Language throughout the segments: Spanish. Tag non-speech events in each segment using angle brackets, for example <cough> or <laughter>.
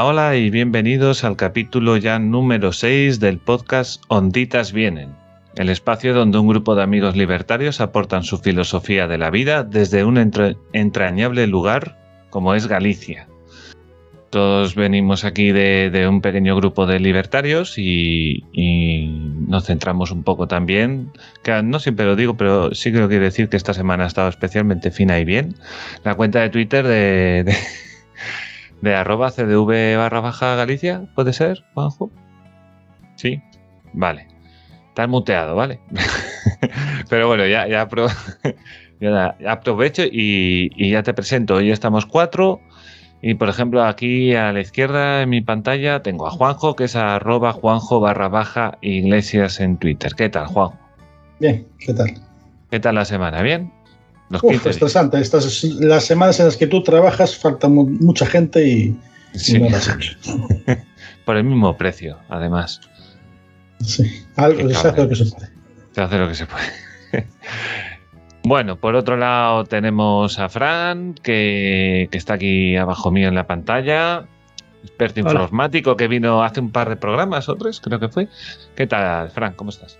Hola, y bienvenidos al capítulo ya número 6 del podcast Onditas Vienen, el espacio donde un grupo de amigos libertarios aportan su filosofía de la vida desde un entrañable lugar como es Galicia. Todos venimos aquí de, un pequeño grupo de libertarios y, nos centramos un poco también, que no siempre lo digo, pero sí que quiero decir que esta semana ha estado especialmente fina y bien. La cuenta de Twitter de, arroba cdv barra baja Galicia, ¿puede ser, Juanjo? Sí, vale. Estás muteado, ¿vale? <laughs> pero bueno, ya, <laughs> ya, aprovecho y, y ya te presento. Hoy estamos cuatro. Y por ejemplo, aquí a la izquierda en mi pantalla tengo a Juanjo, que es arroba Juanjo barra baja iglesias en Twitter. ¿Qué tal, Juanjo? Bien, ¿qué tal? ¿Qué tal la semana? ¿Bien? Los Uf, estresante. Estas, las semanas en las que tú trabajas falta mucha gente y, no las hecho. <laughs> por el mismo precio, además. Sí, algo, se hace lo que se puede. Se hace lo que se puede. Bueno, por otro lado tenemos a Fran, que, está aquí abajo mío en la pantalla, experto informático que vino hace un par de programas, otros creo que fue. ¿Qué tal, Fran? ¿Cómo estás?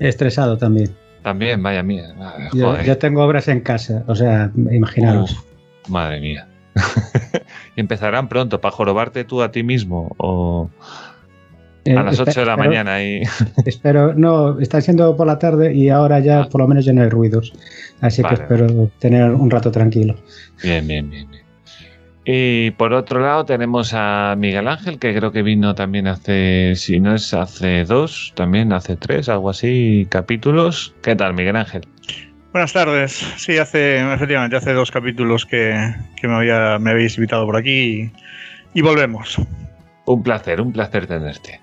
Estresado también. También, vaya mía. Yo, tengo obras en casa, o sea, imaginaros. madre mía. <laughs> ¿Y empezarán pronto para jorobarte tú a ti mismo o a las 8 de la mañana y... <laughs> Espero, no, está siendo por la tarde y ahora ya ah. por lo menos ya no hay ruidos. Así que espero tener un rato tranquilo. Bien, bien, bien, bien. Y por otro lado tenemos a Miguel Ángel, que creo que vino también hace, si no es hace dos, también hace tres, algo así, capítulos. ¿Qué tal, Miguel Ángel? Buenas tardes. Sí, hace, efectivamente, hace dos capítulos que, me, había, me habéis invitado por aquí y volvemos. Un placer, un placer tenerte.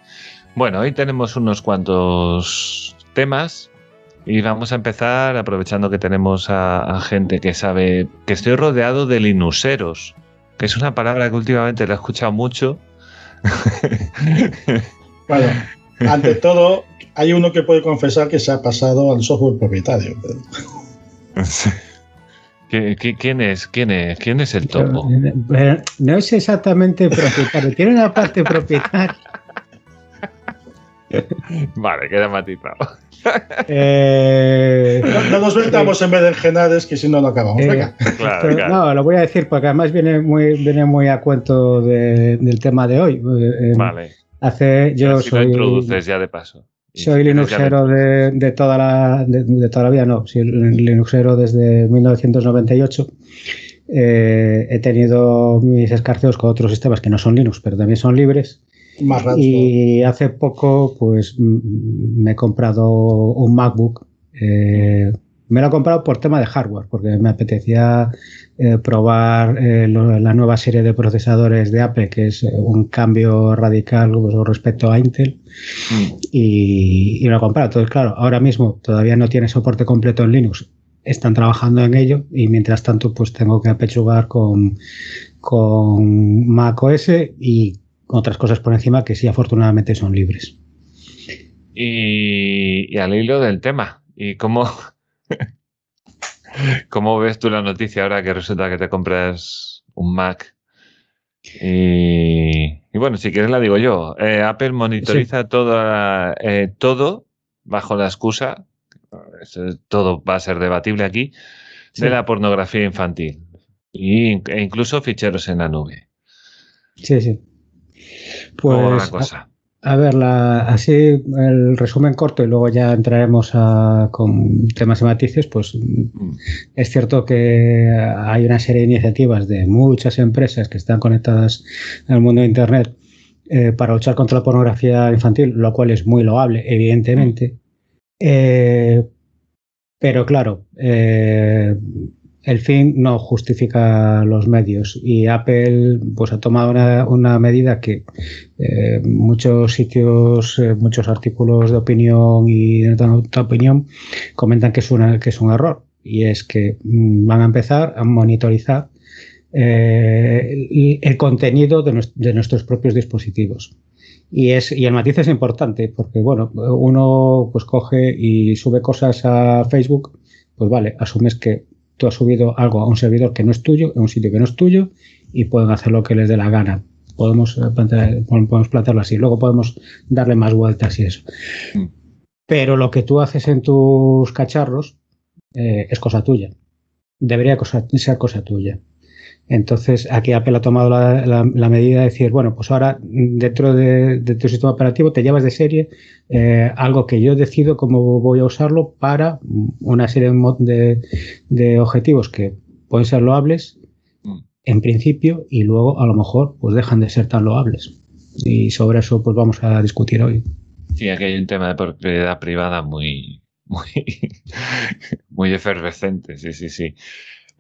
Bueno, hoy tenemos unos cuantos temas y vamos a empezar aprovechando que tenemos a, gente que sabe que estoy rodeado de linuseros, que es una palabra que últimamente la he escuchado mucho. <laughs> bueno, ante todo, hay uno que puede confesar que se ha pasado al software propietario. ¿Quién es? ¿Quién es? ¿Quién es el topo? No es exactamente propietario, tiene una parte propietaria. Vale, queda matizado. Eh, no, nos metamos en vez de Genades, que si no lo acabamos. Eh, <laughs> no, lo voy a decir porque además viene muy, viene muy a cuento del tema de hoy. Eh, vale. Hace, yo soy, lo introduces ya de paso. Soy Linuxero de, toda la, de, toda la vida, no, soy Linuxero desde 1998. he tenido mis escarceos con otros sistemas que no son Linux, pero también son libres y hace poco, pues me he comprado un MacBook. Eh, me lo he comprado por tema de hardware, porque me apetecía eh, probar eh, la nueva serie de procesadores de Apple, que es un cambio radical pues, respecto a Intel. Mm. Y, y, lo he comprado. Entonces, claro, ahora mismo todavía no tiene soporte completo en Linux. Están trabajando en ello y mientras tanto, pues tengo que apechugar con, con Mac OS y otras cosas por encima que sí afortunadamente son libres. Y, al hilo del tema, ¿y cómo, <laughs> cómo ves tú la noticia ahora que resulta que te compras un Mac? Y, bueno, si quieres la digo yo. Eh, Apple monitoriza eh, todo bajo la excusa, todo va a ser debatible aquí, de la pornografía infantil e incluso ficheros en la nube. Sí, sí. Pues, A, ver, así el resumen corto y luego ya entraremos con temas y matices, pues mm. es cierto que hay una serie de iniciativas de muchas empresas que están conectadas al mundo de Internet eh, para luchar contra la pornografía infantil, lo cual es muy loable, evidentemente. Eh, pero claro, eh, el fin no justifica los medios y Apple pues ha tomado una, medida que eh, muchos sitios, eh, muchos artículos de opinión y de otra opinión comentan que es, una, que es un error y es que mm, van a empezar a monitorizar eh, el, contenido de, de, nuestros propios dispositivos. Y, es, y el matiz es importante porque, bueno, uno pues coge y sube cosas a Facebook, pues vale, asumes que tú has subido algo a un servidor que no es tuyo, en un sitio que no es tuyo, y pueden hacer lo que les dé la gana. Podemos, eh, podemos plantearlo así. Luego podemos darle más vueltas y eso. Mm. Pero lo que tú haces en tus cacharros eh, es cosa tuya. Debería ser cosa tuya. Entonces, aquí Apple ha tomado la, medida de decir, bueno, pues ahora dentro de, tu sistema operativo te llevas de serie eh, algo que yo decido cómo voy a usarlo para una serie de, de objetivos que pueden ser loables mm. en principio y luego a lo mejor pues dejan de ser tan loables. Y sobre eso pues vamos a discutir hoy. Sí, aquí hay un tema de propiedad privada muy, muy, <laughs> muy efervescente, sí, sí, sí.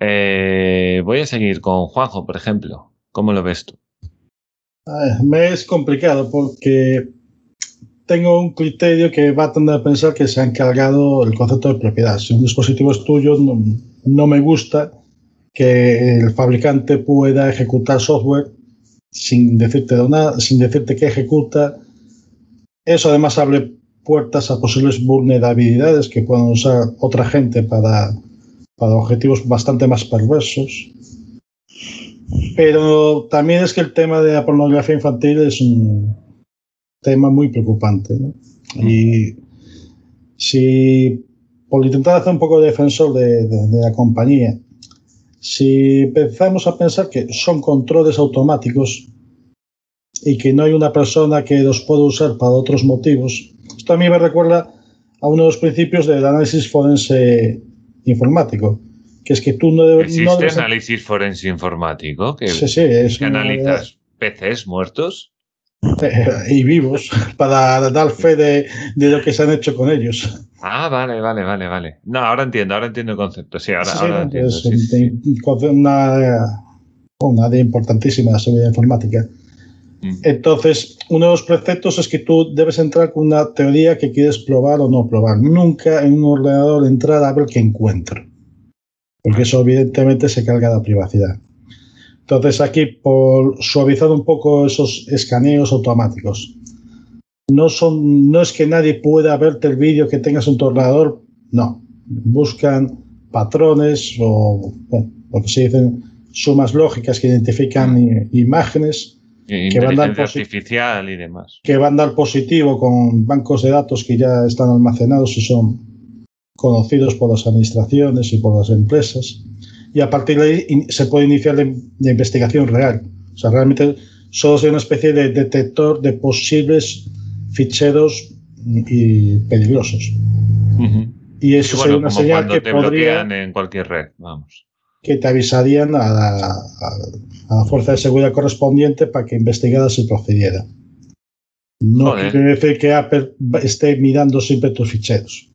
Eh, voy a seguir con Juanjo, por ejemplo. ¿Cómo lo ves tú? me es complicado porque tengo un criterio que va a tender a pensar que se ha encargado el concepto de propiedad. Si un dispositivo es tuyo, no, me gusta que el fabricante pueda ejecutar software sin decirte nada, sin decirte que ejecuta. Eso además abre puertas a posibles vulnerabilidades que puedan usar otra gente para para objetivos bastante más perversos. Pero también es que el tema de la pornografía infantil es un tema muy preocupante. Y si, por intentar hacer un poco de defensor de, la compañía, si empezamos a pensar que son controles automáticos y que no hay una persona que los pueda usar para otros motivos, esto a mí me recuerda a uno de los principios del análisis forense informático. Que es que tú no debes. ¿Existe análisis forense informático? Que, sí, sí, es que analizas PCs muertos. <laughs> y vivos para dar fe de, lo que se han hecho con ellos. Ah, vale, vale, vale, vale. No, ahora entiendo, ahora entiendo el concepto. Sí, ahora, entiendo. Es una, una de importantísima la seguridad informática. Entonces, uno de los preceptos es que tú debes entrar con una teoría que quieres probar o no probar. Nunca en un ordenador entrar a ver qué encuentra. Porque eso evidentemente se carga la privacidad. Entonces aquí, por suavizar un poco esos escaneos automáticos, no, son, no es que nadie pueda verte el vídeo que tengas en tu ordenador, no. Buscan patrones o lo que se dicen sumas lógicas que identifican imágenes que van a dar artificial y demás. Que van a dar positivo con bancos de datos que ya están almacenados y son conocidos por las administraciones y por las empresas. Y a partir de ahí se puede iniciar la, investigación real. O sea, realmente solo es una especie de detector de posibles ficheros y peligrosos. Y eso sería una señal que podría en cualquier red, vamos. Que te avisarían a la, a la fuerza de seguridad correspondiente para que investigara y procediera. No quiere decir que Apple esté mirando siempre tus ficheros.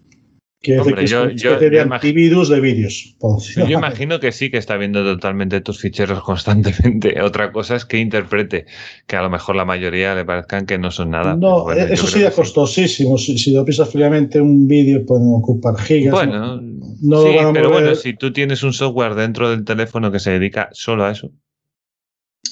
Quiere decir que yo, es yo, de antivirus de vídeos. Yo imagino que sí que está viendo totalmente tus ficheros <laughs> constantemente. Otra cosa es que interprete que a lo mejor la mayoría le parezcan que no son nada. No, eso sería costosísimo. Si, lo pisas fríamente, un vídeo puede ocupar gigas. Bueno, sí, pero bueno, si tú tienes un software dentro del teléfono que se dedica solo a eso.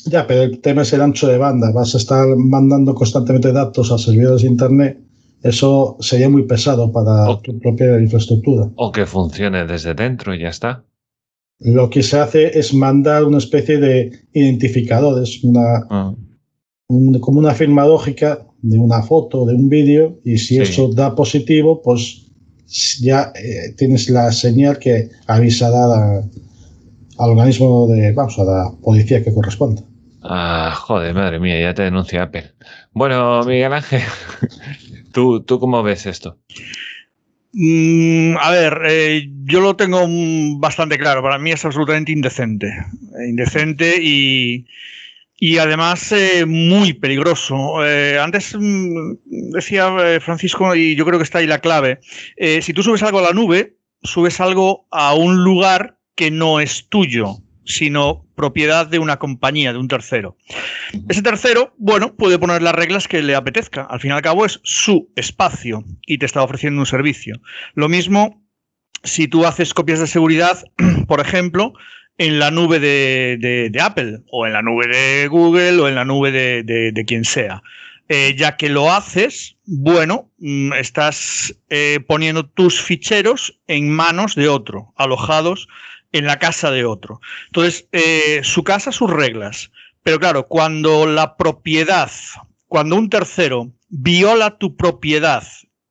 Ya, pero el tema es el ancho de banda. Vas a estar mandando constantemente datos a servidores de Internet. Eso sería muy pesado para tu propia infraestructura. O que funcione desde dentro y ya está. Lo que se hace es mandar una especie de identificadores, una, ah. como una firma lógica de una foto, de un vídeo, y si eso da positivo, pues ya eh, tienes la señal que avisará al organismo de, vamos, a la policía que corresponda. Ah, joder, madre mía, ya te denuncia Apple. Bueno, Miguel Ángel, ¿tú, tú cómo ves esto? Mm, a ver, eh, yo lo tengo bastante claro. Para mí es absolutamente indecente. Indecente y, y además eh, muy peligroso. Eh, antes mm, decía Francisco, y yo creo que está ahí la clave, si tú subes algo a la nube, subes algo a un lugar que no es tuyo, sino propiedad de una compañía, de un tercero. Ese tercero, bueno, puede poner las reglas que le apetezca. Al fin y al cabo es su espacio y te está ofreciendo un servicio. Lo mismo si tú haces copias de seguridad, <clears throat> por ejemplo, en la nube de, Apple o en la nube de Google o en la nube de, quien sea. Eh, ya que lo haces, bueno, mm, estás eh, poniendo tus ficheros en manos de otro, alojados en la casa de otro. Entonces, eh, su casa, sus reglas. Pero claro, cuando la propiedad, cuando un tercero viola tu propiedad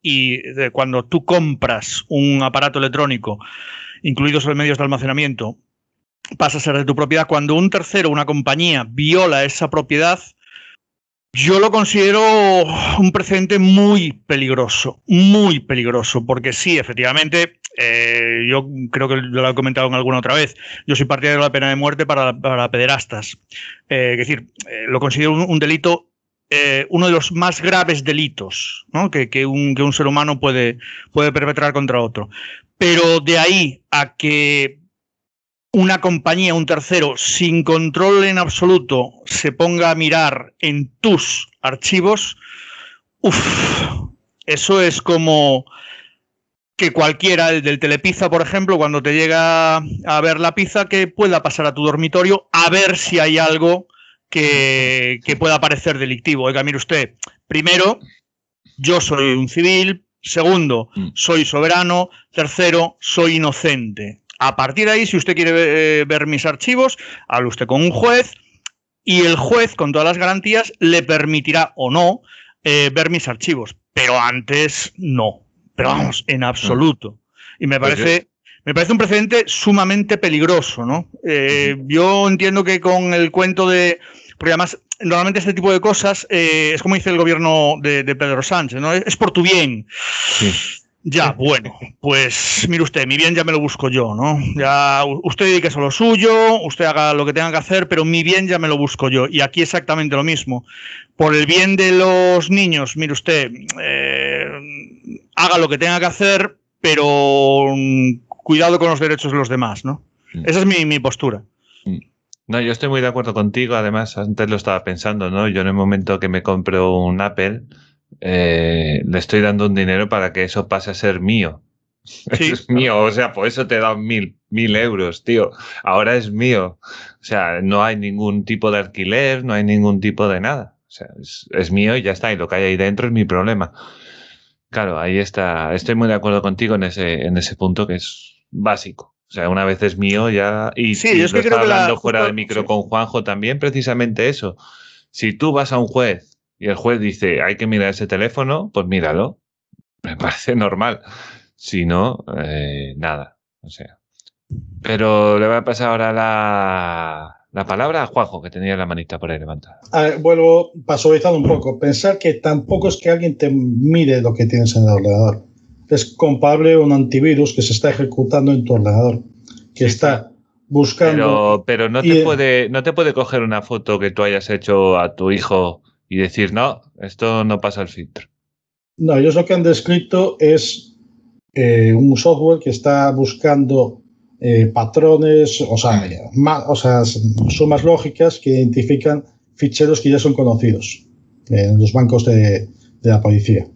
y cuando tú compras un aparato electrónico, incluidos los medios de almacenamiento, pasa a ser de tu propiedad. Cuando un tercero, una compañía, viola esa propiedad, yo lo considero un precedente muy peligroso, muy peligroso, porque sí, efectivamente, eh, yo creo que lo he comentado en alguna otra vez, yo soy partidario de la pena de muerte para, para pederastas. Eh, es decir, eh, lo considero un, delito, uno de los más graves delitos que, un, que, un, ser humano puede, puede perpetrar contra otro. Pero de ahí a que una compañía, un tercero, sin control en absoluto, se ponga a mirar en tus archivos, eso es como que cualquiera, el del telepizza, por ejemplo, cuando te llega a ver la pizza, que pueda pasar a tu dormitorio a ver si hay algo que, que pueda parecer delictivo. Oiga, mire usted, primero, yo soy un civil, segundo, mm. soy soberano, tercero, soy inocente. A partir de ahí, si usted quiere eh, ver mis archivos, hable usted con un juez y el juez, con todas las garantías, le permitirá o no eh, ver mis archivos. Pero antes no. Pero vamos, en absoluto. Y me pues parece, me parece un precedente sumamente peligroso, ¿no? Eh, yo entiendo que con el cuento de. Porque además, normalmente este tipo de cosas es como dice el gobierno de, Pedro Sánchez, ¿no? Es, por tu bien. Sí. Ya, bueno, pues mire usted, mi bien ya me lo busco yo, ¿no? Ya usted dedique a lo suyo, usted haga lo que tenga que hacer, pero mi bien ya me lo busco yo. Y aquí exactamente lo mismo. Por el bien de los niños, mire usted, eh, haga lo que tenga que hacer, pero mm, cuidado con los derechos de los demás, ¿no? Mm. Esa es mi, mi postura. Mm. No, yo estoy muy de acuerdo contigo. Además, antes lo estaba pensando, ¿no? Yo en el momento que me compro un Apple, eh, le estoy dando un dinero para que eso pase a ser mío. <laughs> es mío, o sea, por eso te da mil, mil euros, tío. Ahora es mío. O sea, no hay ningún tipo de alquiler, no hay ningún tipo de nada. O sea, es, mío y ya está. Y lo que hay ahí dentro es mi problema. Claro, ahí está. Estoy muy de acuerdo contigo en ese, en ese punto que es básico. O sea, una vez es mío ya. Y, sí, yo es que creo hablando fuera de micro con Juanjo también, precisamente eso. Si tú vas a un juez y el juez dice, hay que mirar ese teléfono, pues míralo. Me <laughs> parece normal. Si no, eh, nada. O sea. Pero le voy a pasar ahora la, la palabra a Juanjo, que tenía la manita por ahí levantada. vuelvo pasovizando un poco. Pensar que tampoco es que alguien te mire lo que tienes en el ordenador. Es comparable un antivirus que se está ejecutando en tu ordenador, que está buscando. Pero, pero no, te puede, no te puede coger una foto que tú hayas hecho a tu hijo y decir, no, esto no pasa el filtro. No, ellos lo que han descrito es eh, un software que está buscando eh, patrones, o sea, o sea, sumas lógicas que identifican ficheros que ya son conocidos en los bancos de, la policía.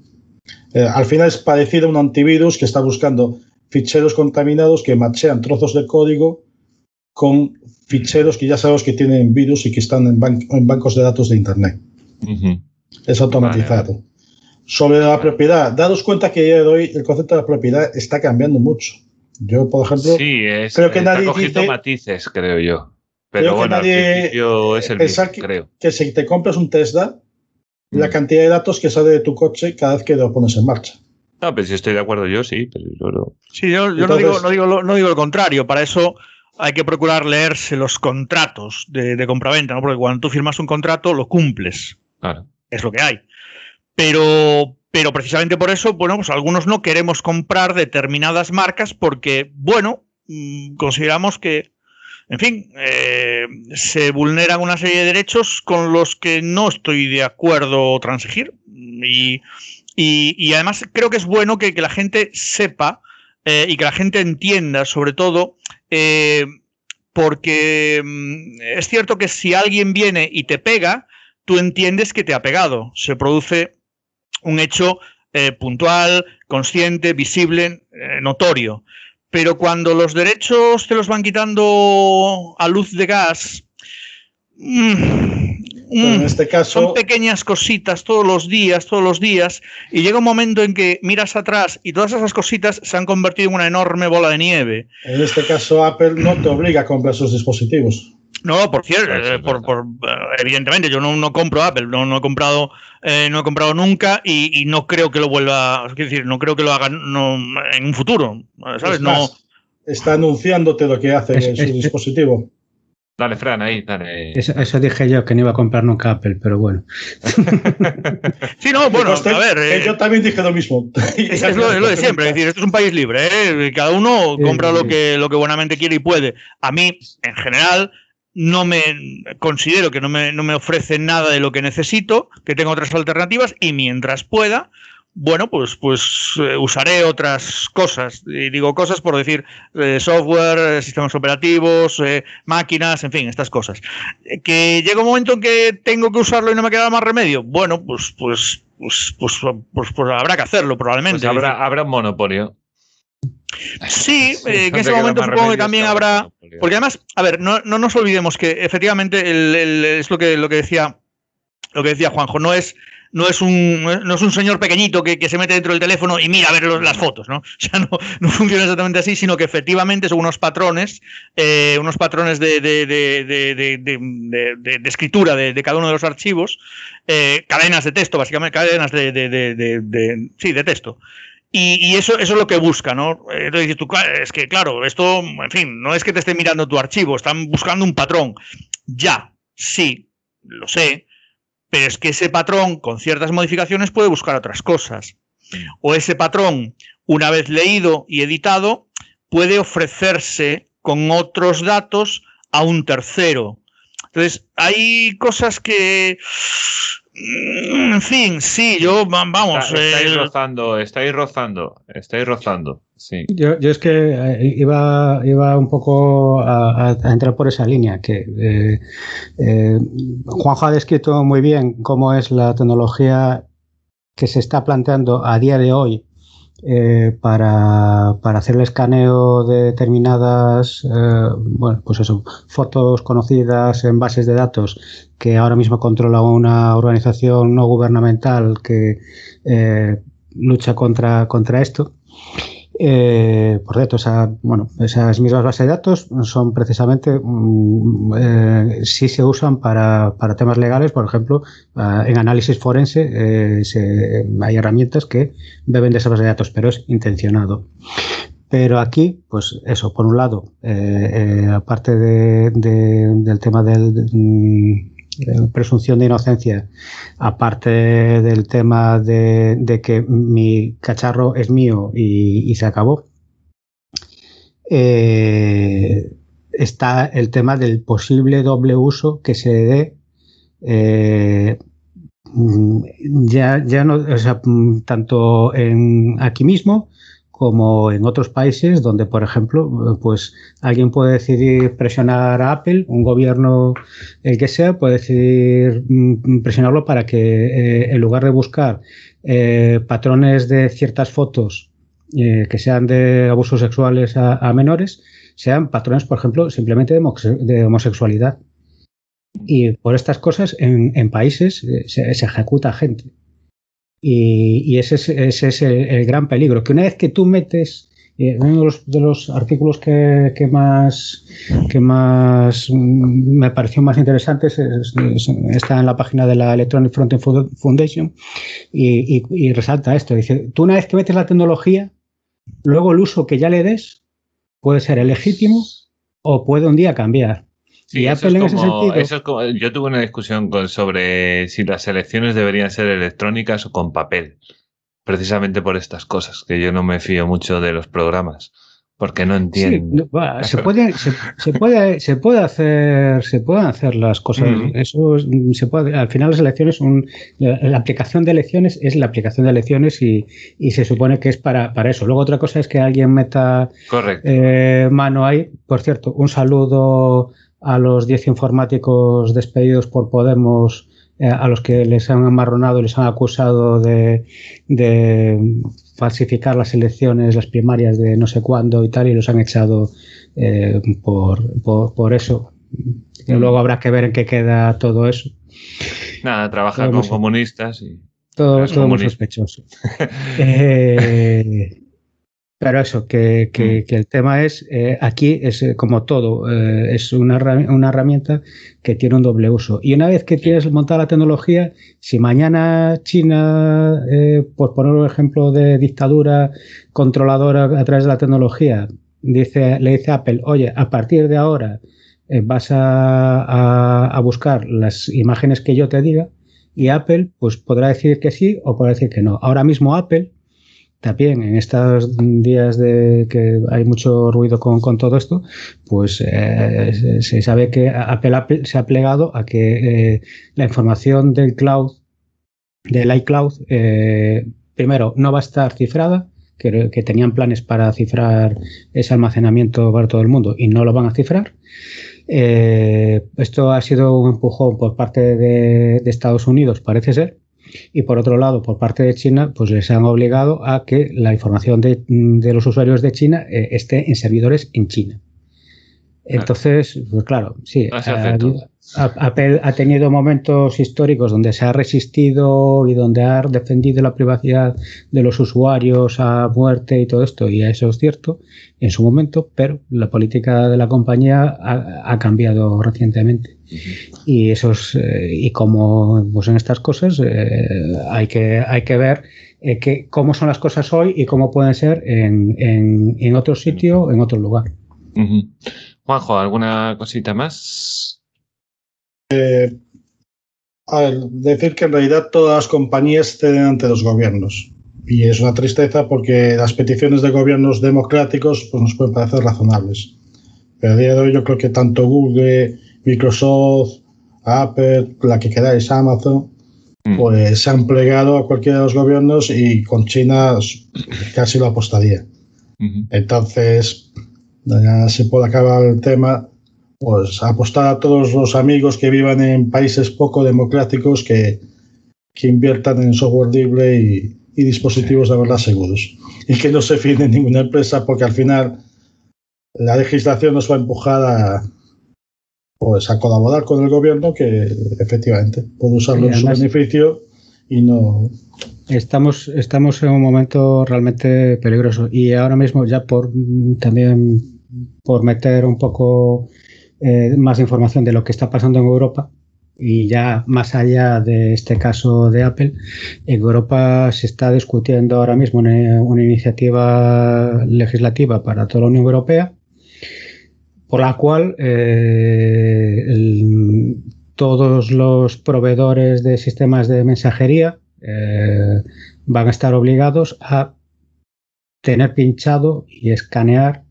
Eh, al final es parecido a un antivirus que está buscando ficheros contaminados que machean trozos de código con ficheros que ya sabemos que tienen virus y que están en bancos de datos de Internet. Es automatizado. Sobre la propiedad, dados cuenta que de hoy el concepto de la propiedad está cambiando mucho. Yo, por ejemplo, creo que nadie dice, matices, creo yo. Pero bueno, nadie, es el creo. Que si te compras un Tesla, la mm. cantidad de datos que sale de tu coche cada vez que lo pones en marcha. No, pero si estoy de acuerdo yo, sí. Pero yo Sí, yo, no, digo, no, digo, no digo lo contrario. Para eso hay que procurar leerse los contratos de, de compraventa, ¿no? Porque cuando tú firmas un contrato, lo cumples. Es lo que hay. Pero, pero precisamente por eso, bueno, pues algunos no queremos comprar determinadas marcas porque, bueno, mm, consideramos que, en fin, eh, se vulneran una serie de derechos con los que no estoy de acuerdo transigir. Y, y, además creo que es bueno que, la gente sepa eh, y que la gente entienda, sobre todo, eh, porque mm, es cierto que si alguien viene y te pega, tú entiendes que te ha pegado. Se produce un hecho eh, puntual, consciente, visible, eh, notorio. Pero cuando los derechos te los van quitando a luz de gas, mm, en este caso, son pequeñas cositas todos los días, todos los días, y llega un momento en que miras atrás y todas esas cositas se han convertido en una enorme bola de nieve. En este caso, Apple no te obliga a comprar sus dispositivos. No, por cierto, eh, por, por, evidentemente, yo no, no compro Apple, no, no he comprado, eh, no he comprado nunca y, y, no creo que lo vuelva, es decir, no creo que lo hagan no, en un futuro, ¿sabes? no. Está anunciándote lo que hace es, en su es, dispositivo. Dale, Fran, ahí, dale. Eso, eso, dije yo, que no iba a comprar nunca Apple, pero bueno. <laughs> sí, no, bueno, a ver. Eh, yo también dije lo mismo. <laughs> Es, es, lo, es, lo, de siempre, es decir, esto es un país libre, ¿eh? cada uno compra lo que, lo que buenamente quiere y puede. A mí, en general, no me considero que no me, no me ofrece nada de lo que necesito, que tengo otras alternativas y mientras pueda, bueno, pues, pues eh, usaré otras cosas. Y digo cosas por decir eh, software, eh, sistemas operativos, eh, máquinas, en fin, estas cosas. Que llega un momento en que tengo que usarlo y no me queda más remedio. Bueno, pues, pues, pues, pues, pues, pues habrá que hacerlo probablemente. Pues habrá, habrá un monopolio. Sí, eh, en ese momento supongo que también habrá. Porque además, a ver, no, no nos olvidemos que efectivamente el, el, es lo que, lo que decía lo que decía Juanjo, no es no es un, no es un señor pequeñito que, que, se mete dentro del teléfono y mira a ver los, las fotos, ¿no? O sea, no, no, funciona exactamente así, sino que efectivamente son unos patrones, eh, unos patrones de, de, de, de escritura de, cada uno de los archivos, eh, cadenas de texto, básicamente, cadenas de, sí, de texto. Y, y, eso, eso es lo que busca, ¿no? Entonces tú, es que claro, esto, en fin, no es que te esté mirando tu archivo, están buscando un patrón. Ya, sí, lo sé, pero es que ese patrón, con ciertas modificaciones, puede buscar otras cosas. O ese patrón, una vez leído y editado, puede ofrecerse con otros datos a un tercero. Entonces, hay cosas que. Mm, En fin, sí, yo, vamos. Está, estáis eh, rozando, estáis rozando, estáis rozando. Sí. Yo, yo, es que eh, iba, iba un poco a, a, entrar por esa línea, que eh, eh, Juanjo ha descrito muy bien cómo es la tecnología que se está planteando a día de hoy eh, para, para, hacer el escaneo de determinadas, eh, bueno, pues eso, fotos conocidas en bases de datos que ahora mismo controla una organización no gubernamental que eh, lucha contra, contra esto. Eh, por cierto, esa, bueno, esas mismas bases de datos son precisamente, mm, eh, sí se usan para, para, temas legales, por ejemplo, uh, en análisis forense eh, hay herramientas que beben de esas bases de datos, pero es intencionado. Pero aquí, pues eso, por un lado, aparte de, de, del tema del, de, mm, presunción de inocencia, aparte del tema de, que mi cacharro es mío y, se acabó, eh, está el tema del posible doble uso que se dé. Eh, ya, ya no, sea, tanto en aquí mismo como en otros países donde, por ejemplo, pues alguien puede decidir presionar a Apple, un gobierno, el que sea, puede decidir mm, presionarlo para que eh, en lugar de buscar eh, patrones de ciertas fotos eh, que sean de abusos sexuales a, menores, sean patrones, por ejemplo, simplemente de, homosexualidad. Y por estas cosas en, países se, se ejecuta gente. Y, ese es, ese es el, gran peligro, que una vez que tú metes, eh, uno de los, artículos que, más, que más me pareció más es, está en la página de la Electronic Frontend Foundation y, y, resalta esto, dice, tú una vez que metes la tecnología, luego el uso que ya le des puede ser legítimo o puede un día cambiar. Sí, y Apple en ese sentido. Eso es como, yo tuve una discusión con, sobre si las elecciones deberían ser electrónicas o con papel, precisamente por estas cosas, que yo no me fío mucho de los programas, porque no entiendo. Sí, bueno, se, puede, se, se, puede, se puede hacer, se pueden hacer las cosas. Mm. Eso se puede. Al final las elecciones, un, la, la, aplicación de elecciones es la aplicación de elecciones y, y se supone que es para, para eso. Luego otra cosa es que alguien meta eh, mano ahí. Por cierto, un saludo a los 10 informáticos despedidos por Podemos, eh, a los que les han amarronado y les han acusado de, de, falsificar las elecciones, las primarias de no sé cuándo y tal, y los han echado eh, por, por, por, eso. Y luego habrá que ver en qué queda todo eso. Nada, trabajar con comunistas y. Todo, todo muy sospechoso. <laughs> eh, Pero eso, que, que, mm. el tema es, eh, aquí es eh, como todo, eh, es una, una, herramienta que tiene un doble uso. Y una vez que tienes montada la tecnología, si mañana China, por poner un ejemplo de dictadura controladora a través de la tecnología, dice, le dice a Apple, oye, a partir de ahora vas a, a, a buscar las imágenes que yo te diga, y Apple pues podrá decir que sí o podrá decir que no. Ahora mismo Apple también en estos días de que hay mucho ruido con, con todo esto, pues eh, se sabe que Apple, se ha plegado a que eh, la información del cloud, del iCloud, eh, primero no va a estar cifrada, que, tenían planes para cifrar ese almacenamiento para todo el mundo y no lo van a cifrar. esto ha sido un empujón por parte de Estados Unidos, parece ser, y por otro lado, por parte de China, pues les han obligado a que la información de, los usuarios de China eh, esté en servidores en China. Entonces, pues claro, sí. Apple ha tenido momentos históricos donde se ha resistido y donde ha defendido la privacidad de los usuarios a muerte y todo esto, y eso es cierto en su momento, pero la política de la compañía ha, cambiado recientemente. Y eso eh, y como pues en estas cosas eh, hay que hay que ver eh, que, cómo son las cosas hoy y cómo pueden ser en, en, otro sitio, en otro lugar. Juanjo, ¿alguna cosita más? Eh, a ver, decir que en realidad todas las compañías ceden ante los gobiernos. Y es una tristeza porque las peticiones de gobiernos democráticos pues, nos pueden parecer razonables. Pero a día de hoy yo creo que tanto Google, Microsoft, Apple, la que queráis, Amazon, mm. pues se han plegado a cualquiera de los gobiernos y con China casi lo apostaría. Entonces, ya se puede acabar el tema, pues apostar a todos los amigos que vivan en países poco democráticos que, que inviertan en software libre y, dispositivos de verdad seguros. Y que no se fíen en ninguna empresa porque al final la legislación nos va a empujar a, pues, a colaborar con el gobierno que efectivamente puede usarlo en su beneficio y no... Estamos, estamos en un momento realmente peligroso y ahora mismo ya por también por meter un poco eh, más información de lo que está pasando en Europa y ya más allá de este caso de Apple, en Europa se está discutiendo ahora mismo una, iniciativa legislativa para toda la Unión Europea por la cual eh, todos los proveedores de sistemas de mensajería eh, van a estar obligados a tener pinchado y escanear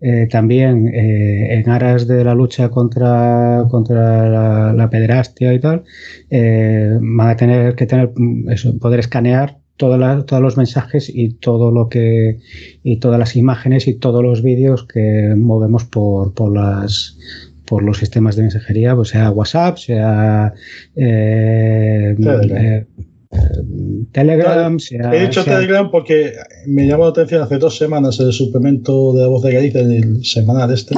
eh, también en aras de la lucha contra, contra la, pederastia y tal, van a tener que tener eso, poder escanear todos los mensajes y todo lo que y todas las imágenes y todos los vídeos que movemos por, por las por los sistemas de mensajería, pues sea WhatsApp, sea Telegram. he dicho Telegram porque me llamó la atención hace dos semanas el suplemento de la voz de Galicia, el semanal este,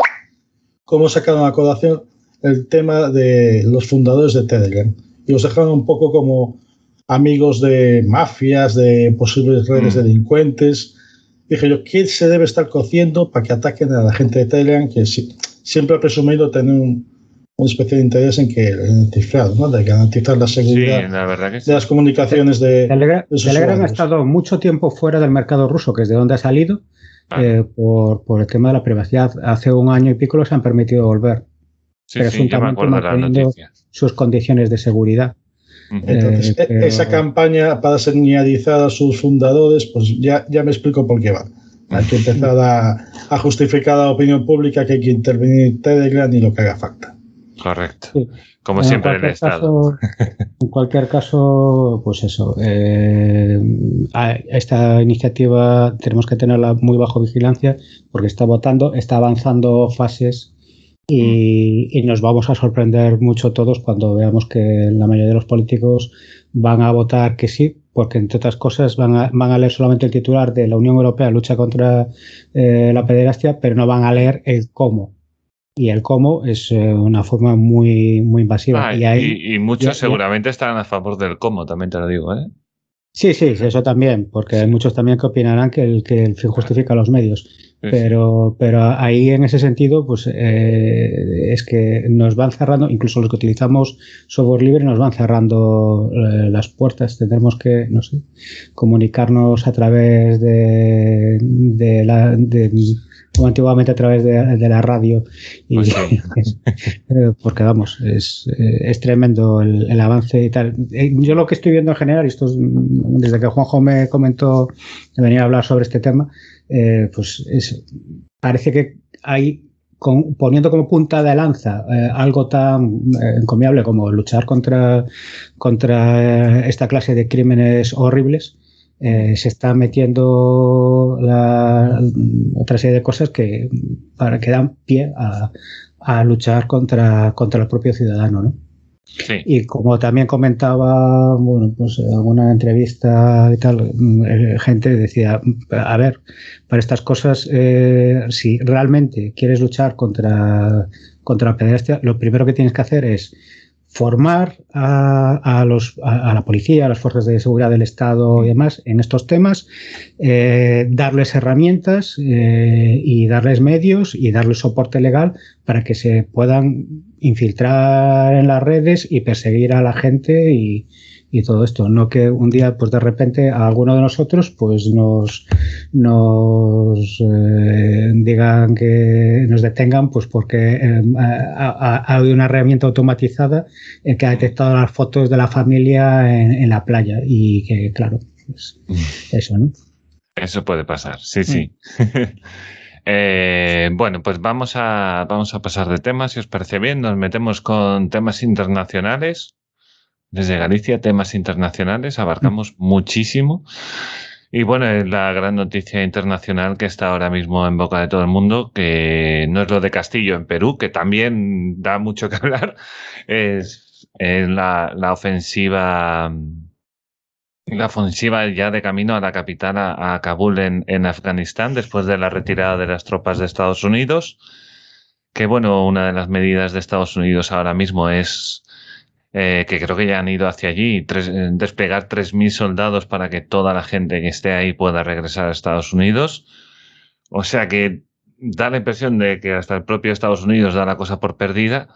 cómo sacaron a colación el tema de los fundadores de Telegram. Y los dejaron un poco como amigos de mafias, de posibles redes mm. delincuentes. Dije yo, ¿quién se debe estar cociendo para que ataquen a la gente de Telegram que siempre ha presumido tener un, un especial interés en que el cifrado, ¿no? de garantizar la seguridad de las comunicaciones de, Telegram, ha estado mucho tiempo fuera del mercado ruso, que es de donde ha salido, ah. eh, por, por, el tema de la privacidad. Hace un año y pico los han permitido volver. Sí, presuntamente manteniendo sus condiciones de seguridad. Entonces, eh, e-, esa campaña para señalizar a sus fundadores, pues ya, ya me explico por qué va. Hay que empezar a, a justificar a la opinión pública que hay que intervenir en Telegram y lo que haga falta. Correcto. Como siempre en el Estado. en cualquier caso, pues eso. Eh, esta iniciativa tenemos que tenerla muy bajo vigilancia porque está votando, está avanzando fases y, nos vamos a sorprender mucho todos cuando veamos que la mayoría de los políticos van a votar que sí, porque entre otras cosas van a, van a leer solamente el titular de la Unión Europea lucha contra eh, la pederastia, pero no van a leer el cómo y el cómo es eh, una forma muy, muy invasiva. Ah, y, muchos seguramente estarán a favor del cómo, también te lo digo. ¿eh? Sí, sí, eso también, porque hay muchos también que opinarán que el, que el fin justifica los medios. Pero, pero ahí en ese sentido, pues eh, es que nos van cerrando, incluso los que utilizamos software libre, nos van cerrando eh, las puertas. Tendremos que, no sé, comunicarnos a través de, de la, de, como antiguamente a través de, la radio. Y, pues <laughs> eh, porque vamos, es, es tremendo el, avance y tal. Yo lo que estoy viendo en general, y esto desde que Juanjo me comentó de venir a hablar sobre este tema, pues es, parece que hay poniendo como punta de lanza algo tan encomiable como luchar contra, contra esta clase de crímenes horribles, eh, se está metiendo otra serie de cosas que, para, que dan pie a, luchar contra, contra el propio ciudadano. ¿no? Y como también comentaba, bueno, pues en alguna entrevista y tal, eh, gente decía, a ver, para estas cosas, eh, si realmente quieres luchar contra, contra la pederastia, lo primero que tienes que hacer es formar a, los, a, la policía, a las fuerzas de seguridad del Estado y demás en estos temas, eh, darles herramientas eh, y darles medios y darles soporte legal para que se puedan infiltrar en las redes y perseguir a la gente y, y todo esto. No que un día, pues de repente, a alguno de nosotros, pues nos, nos eh, digan que nos detengan, pues porque eh, ha, habido una herramienta automatizada que ha detectado las fotos de la familia en, la playa. Y que, claro, pues, mm. eso, ¿no? Eso puede pasar, sí, sí. Mm. <laughs> Eh, bueno, pues vamos a, vamos a pasar de temas, si os parece bien. Nos metemos con temas internacionales. Desde Galicia, temas internacionales, abarcamos muchísimo. Y bueno, es la gran noticia internacional que está ahora mismo en boca de todo el mundo, que no es lo de Castillo en Perú, que también da mucho que hablar, es, la, ofensiva la ofensiva ya de camino a la capital, a, Kabul en, en, Afganistán, después de la retirada de las tropas de Estados Unidos. Que bueno, una de las medidas de Estados Unidos ahora mismo es eh, que creo que ya han ido hacia allí, tres, eh, desplegar 3.000 soldados para que toda la gente que esté ahí pueda regresar a Estados Unidos. O sea que da la impresión de que hasta el propio Estados Unidos da la cosa por perdida.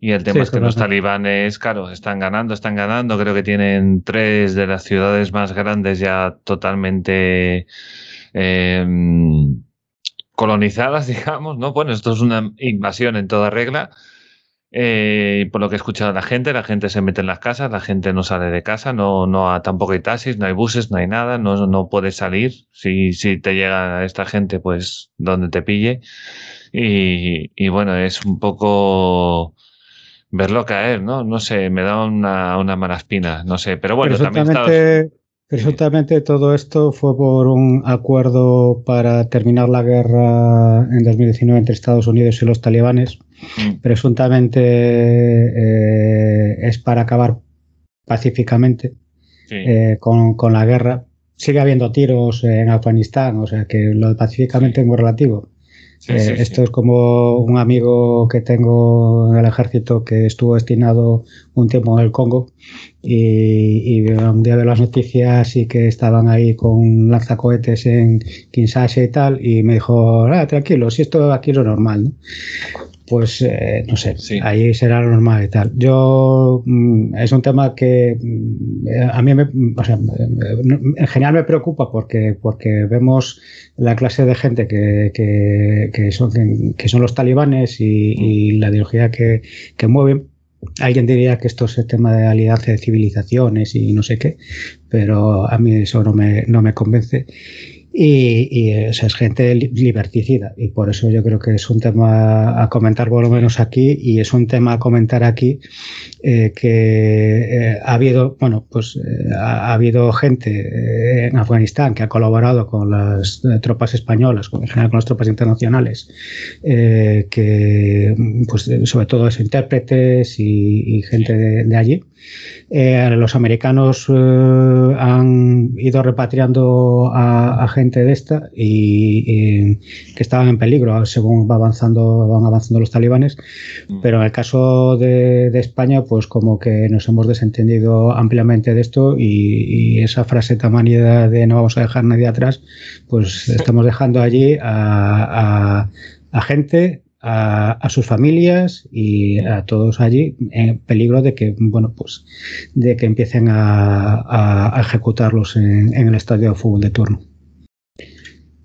Y el tema es que los talibanes, claro, están ganando, están ganando. Creo que tienen tres de las ciudades más grandes ya totalmente em, colonizadas, <laughs> digamos, ¿no? Bueno, esto es una invasión en toda regla. Eh, por lo que he escuchado a la gente, la gente se mete en las casas, la gente no sale de casa, no, no tampoco hay taxis, no hay buses, no hay nada, no, no puedes salir. Si, si te llega esta gente, pues donde te pille. Y, y bueno, es un poco verlo caer, ¿no? No sé, me da una, una mala espina, no sé, pero bueno, también Presuntamente todo esto fue por un acuerdo para terminar la guerra en 2019 entre Estados Unidos y los talibanes. Mm. Presuntamente eh, es para acabar pacíficamente eh, con, con, la guerra. Sigue habiendo tiros en Afganistán, o sea que lo de pacíficamente es muy relativo. Eh, esto es como un amigo que tengo en el ejército que estuvo destinado un tiempo en el Congo y, un día de las noticias y que estaban ahí con lanzacohetes en Kinshasa y tal y me dijo, ah, tranquilo, si esto aquí es lo normal, ¿no? Pues eh, no sé, ahí será lo normal y tal. Yo, mm, es un tema que mm, a mí me, o sea, en general me preocupa porque, porque vemos la clase de gente que, que, que son, que, son los talibanes y, la ideología que, que mueven. Alguien diría que esto es el tema de alianza de civilizaciones y no sé qué, pero a mí eso no me, no me convence y, es gente liberticida. Y por eso yo creo que es un tema a comentar por lo menos aquí y es un tema a comentar aquí eh, que eh, ha habido bueno pues eh, ha, habido gente en Afganistán que ha colaborado con las tropas españolas en general con las tropas internacionales que pues sobre todo es intérpretes y, gente de allí. Los americanos han ido repatriando a, a gente gente de esta y, que estaban en peligro según va avanzando, van avanzando los talibanes. Mm. Pero en el caso de, España, pues como que nos hemos desentendido ampliamente de esto y, esa frase tan manida de no vamos a dejar nadie atrás, pues estamos dejando allí a, a gente a, sus familias y a todos allí en peligro de que bueno pues de que empiecen a, ejecutarlos en, el estadio de fútbol de turno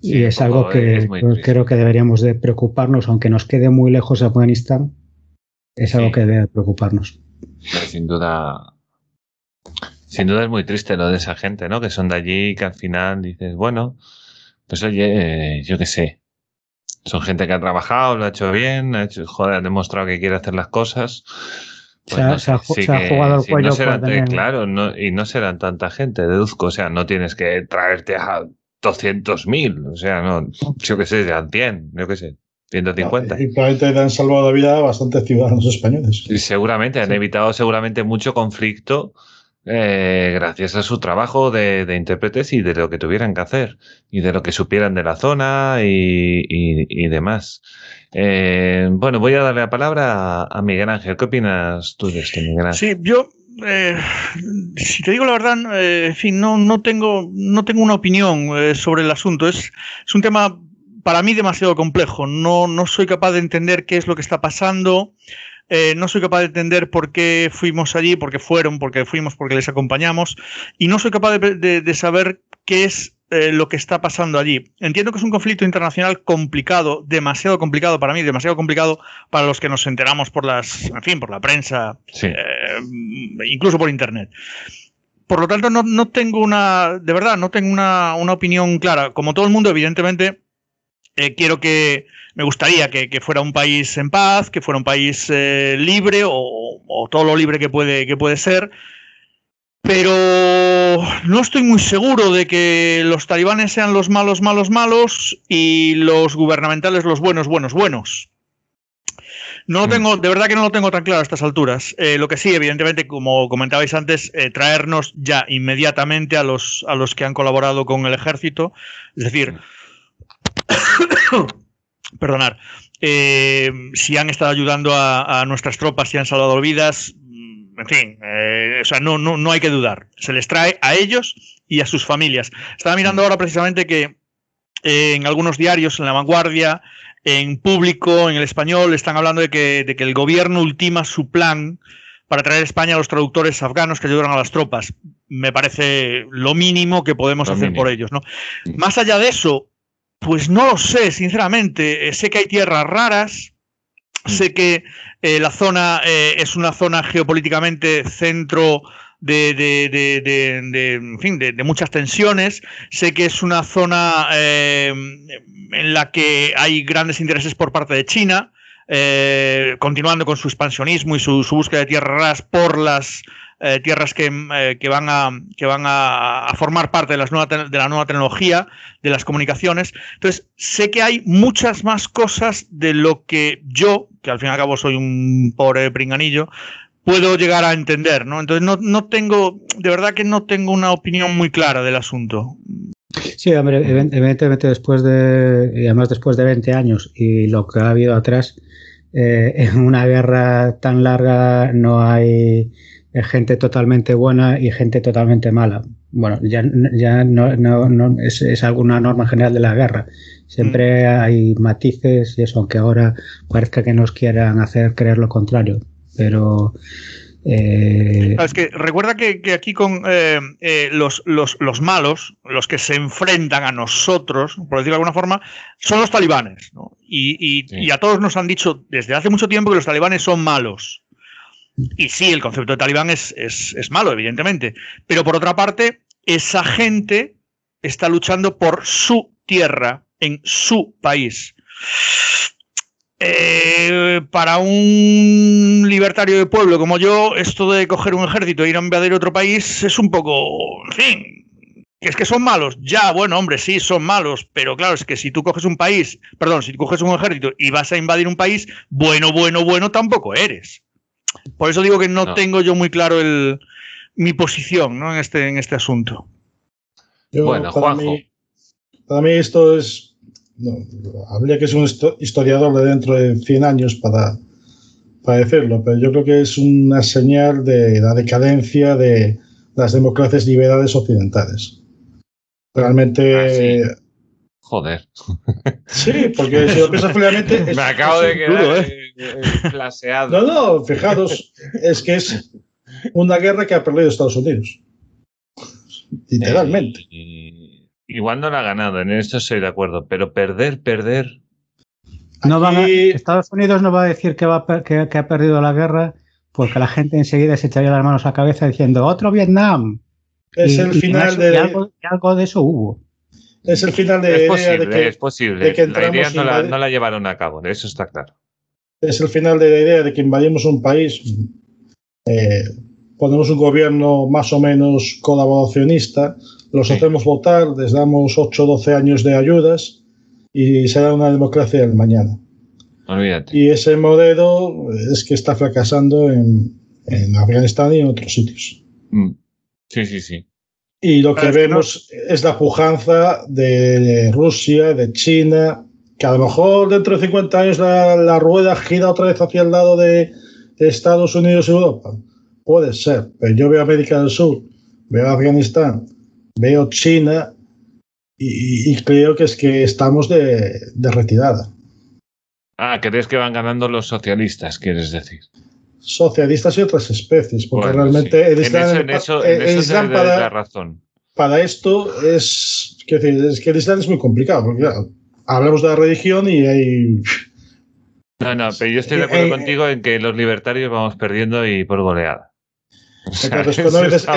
y es algo que pues, creo que deberíamos de preocuparnos aunque nos quede muy lejos de Afganistán es algo que debe preocuparnos sin duda sin duda es muy triste lo de esa gente no que son de allí que al final dices bueno pues oye yo qué sé son gente que ha trabajado, lo ha hecho bien, ha, hecho, joder, ha demostrado que quiere hacer las cosas. Pues se, ha, jugado el cuello. claro, y no serán tanta gente, deduzco. O sea, no tienes que traerte a 200.000. O sea, no, yo qué sé, sean 100, yo qué sé. 150. y probablemente han salvado la vida a bastantes ciudadanos españoles. Y seguramente, han evitado seguramente mucho conflicto eh, gracias a su trabajo de, intérpretes y de lo que tuvieran que hacer y de lo que supieran de la zona y, demás. Eh, bueno, voy a darle la palabra a, Miguel Ángel. ¿Qué opinas tú de esto, Miguel Ángel? Sí, yo, eh, si te digo la verdad, en fin, no, no, tengo, no tengo una opinión sobre el asunto. Es, es un tema para mí demasiado complejo. No, no soy capaz de entender qué es lo que está pasando. Eh, no soy capaz de entender por qué fuimos allí, por qué fueron, por qué fuimos, por qué les acompañamos. Y no soy capaz de, saber qué es eh, lo que está pasando allí. Entiendo que es un conflicto internacional complicado, demasiado complicado para mí, demasiado complicado para los que nos enteramos por las, en fin, por la prensa, eh, incluso por internet. Por lo tanto, no, tengo una, de verdad, no tengo una, una opinión clara. Como todo el mundo, evidentemente, quiero que, me gustaría que, fuera un país en paz, que fuera un país eh, libre o, todo lo libre que puede, que puede ser. Pero no estoy muy seguro de que los talibanes sean los malos, malos, malos y los gubernamentales los buenos, buenos, buenos. No lo mm. tengo, de verdad que no lo tengo tan claro a estas alturas. Eh, lo que sí, evidentemente, como comentabais antes, eh, traernos ya inmediatamente a los, a los que han colaborado con el ejército. Es decir, <coughs> perdonar, eh, si han estado ayudando a, nuestras tropas, si han salvado vidas, en fin, eh, o sea, no, no, no hay que dudar. Se les trae a ellos y a sus familias. Estaba mirando ahora precisamente que eh, en algunos diarios, en La Vanguardia, en público, en el español, están hablando de que, de que el gobierno ultima su plan para traer a España a los traductores afganos que ayudan a las tropas. Me parece lo mínimo que podemos hacer por ellos. ¿no? Más allá de eso, pues no lo sé, sinceramente. Eh, sé que hay tierras raras. Sé que eh, la zona eh, es una zona geopolíticamente centro de, en fin, de, muchas tensiones. Sé que es una zona en la que hay grandes intereses por parte de China, continuando con su expansionismo y su, su, búsqueda de tierras por las eh, tierras que, eh, que, van, a, que van a, formar parte de, las de la nueva tecnología, de las comunicaciones. Entonces, sé que hay muchas más cosas de lo que yo, que al fin y al cabo soy un pobre pringanillo, puedo llegar a entender, ¿no? Entonces, no, no tengo, de verdad que no tengo una opinión muy clara del asunto. Sí, hombre, evidentemente después de, además después de 20 años y lo que ha habido atrás, eh, <laughs> en una guerra tan larga no hay gente totalmente buena y gente totalmente mala. Bueno, ya, ya no, no, es, alguna norma general de la guerra. Siempre mm. hay matices y eso, aunque ahora parezca que nos quieran hacer creer lo contrario. Pero eh, es que recuerda que, aquí con eh, eh, los, los, malos, los que se enfrentan a nosotros, por decirlo de alguna forma, son los talibanes. Y, y, a todos nos han dicho desde hace mucho tiempo que los talibanes son malos. Y sí, el concepto de talibán es, malo, evidentemente. Pero por otra parte, esa gente está luchando por su tierra, en su país. Eh, para un libertario de pueblo como yo, esto de coger un ejército e ir a invadir otro país es un poco, en fin, es que son malos. Ya, bueno, hombre, sí, son malos, pero claro, es que si tú coges un país, perdón, si tú coges un ejército y vas a invadir un país, bueno, bueno, bueno, tampoco eres. Por eso digo que no, tengo yo muy claro el, mi posición ¿no? en, este, en este asunto. bueno, Juanjo. Para mí esto es... habría que ser un historiador de dentro de 100 años para, para decirlo, pero yo creo que es una señal de la decadencia de las democracias liberales occidentales. Realmente... Ah, Joder. Sí, porque si lo piensas fríamente. Me acabo de quedar ¿eh? No, no, fijaros, es que es una guerra que ha perdido Estados Unidos. Literalmente. Eh, igual no la ha ganado, en esto estoy de acuerdo, pero perder, perder. No Estados Unidos no va a decir que, va que, ha perdido la guerra porque la gente enseguida se echaría las manos a la cabeza diciendo otro Vietnam. Es el final de. algo de eso hubo es el final de es posible, de que, es posible. la idea no la, llevaron a cabo, eso está claro. Es el final de la idea de que invadimos un país, eh, ponemos un gobierno más o menos colaboracionista, los hacemos votar, les damos 8 o 12 años de ayudas y será una democracia del mañana. Olvídate. Y ese modelo es que está fracasando en, Afganistán y en otros sitios. Mm. Sí, sí, sí. Y lo que vemos es la pujanza de Rusia, de China, que a lo mejor dentro de 50 años la, rueda gira otra vez hacia el lado de, Estados Unidos y Europa. Puede ser, pero yo veo América del Sur, veo Afganistán, veo China y, creo que es que estamos de, retirada. Ah, ¿crees que van ganando los socialistas, quieres decir? Socialistas y otras especies, porque realmente el Islam, en eso, para, la razón. para esto es, es que el Islam es muy complicado, porque hablamos de la religión y hay... No, no, pero yo estoy de acuerdo eh, contigo en que los libertarios vamos perdiendo y por goleada. es,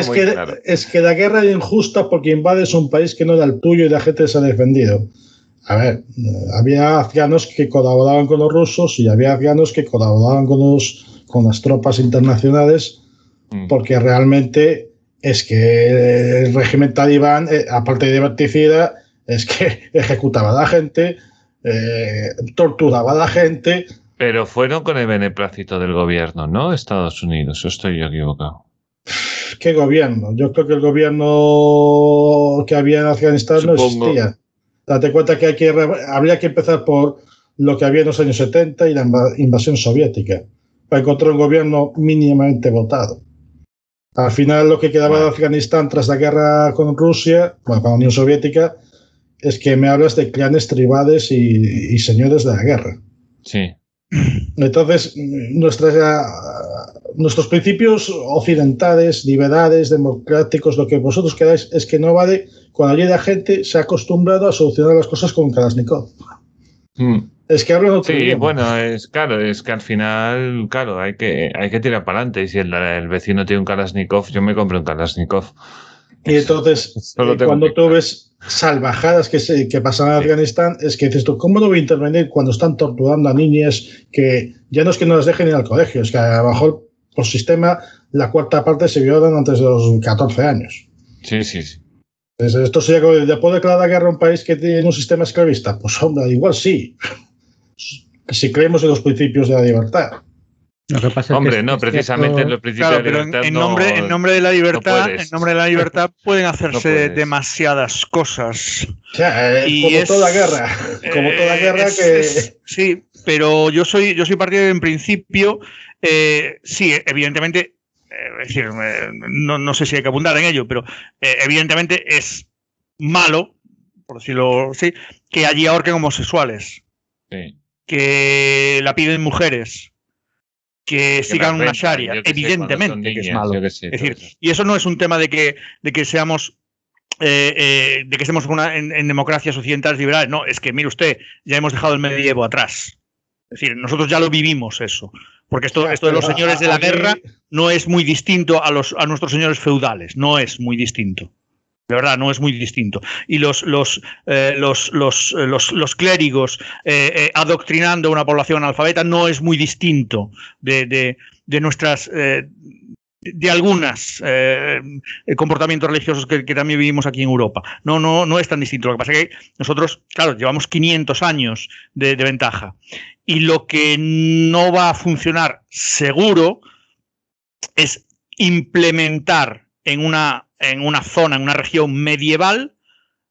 que, <laughs> es que la guerra es injusta porque invades un país que no era el tuyo y la gente se ha defendido. A ver, había afganos que colaboraban con los rusos y había afganos que colaboraban con los con las tropas internacionales, mm. porque realmente es que el régimen talibán, eh, aparte de diverticida, es que <laughs> ejecutaba a la gente, eh, torturaba a la gente. Pero fueron con el beneplácito del gobierno, ¿no? Estados Unidos, o estoy yo equivocado. ¿Qué gobierno? Yo creo que el gobierno que había en Afganistán no existía. Date cuenta que, hay que habría que empezar por lo que había en los años 70 y la invasión soviética para encontrar un gobierno mínimamente votado. Al final, lo que quedaba de Afganistán tras la guerra con Rusia, bueno, con la Unión Soviética, es que me hablas de clanes tribales y, señores de la guerra. Sí. Entonces, nuestras, nuestros principios occidentales, liberales, democráticos, lo que vosotros queráis, es que no vale cuando la gente se ha acostumbrado a solucionar las cosas con Kalashnikov. Mm. Es que hablan otro Sí, bueno, es claro, es que al final, claro, hay que, hay que tirar para adelante. Y si el, vecino tiene un Kalashnikov, yo me compro un Kalashnikov. Y entonces, <laughs> eh, cuando tú ves salvajadas que, se, que pasan en Afganistán, es que dices tú, ¿cómo no voy a intervenir cuando están torturando a niñas que ya no es que no las dejen ir al colegio, es que a lo mejor por sistema la cuarta parte se violan antes de los 14 años? Sí, sí, sí. esto sería, ¿ya puede declarar la guerra a un país que tiene un sistema esclavista? Pues hombre, igual sí si creemos en los principios de la libertad. Hombre, no, precisamente en los principios de la libertad. En, nombre, en nombre de la libertad, en nombre de la libertad <laughs> pueden hacerse demasiadas cosas. Eh, y como toda guerra. <laughs> Como toda eh, guerra que. sí, pero yo soy, yo soy partidario en principio. Eh, sí, evidentemente. es decir, no, no, sé si hay que apuntar en ello, pero evidentemente es malo, por decirlo así, que allí ahorquen homosexuales. Sí que la piden mujeres, que, sigan una sharia, evidentemente que es malo. decir, y eso no es un tema de que, de que seamos eh, eh, de que estemos en, democracias occidentales liberales. No, es que, mire usted, ya hemos dejado el medievo atrás. Es decir, nosotros ya lo vivimos eso. Porque esto, esto de los señores de la guerra no es muy distinto a, los, a nuestros señores feudales. No es muy distinto. De verdad, no es muy distinto. Y los, los, eh, los, los, eh, los, clérigos eh, adoctrinando a una población analfabeta no es muy distinto de, de, de nuestras. de algunos comportamientos religiosos que, también vivimos aquí en Europa. No, no, no es tan distinto. Lo que pasa es que nosotros, claro, llevamos 500 años de ventaja. Y lo que no va a funcionar seguro es implementar en una en una zona, en una región medieval,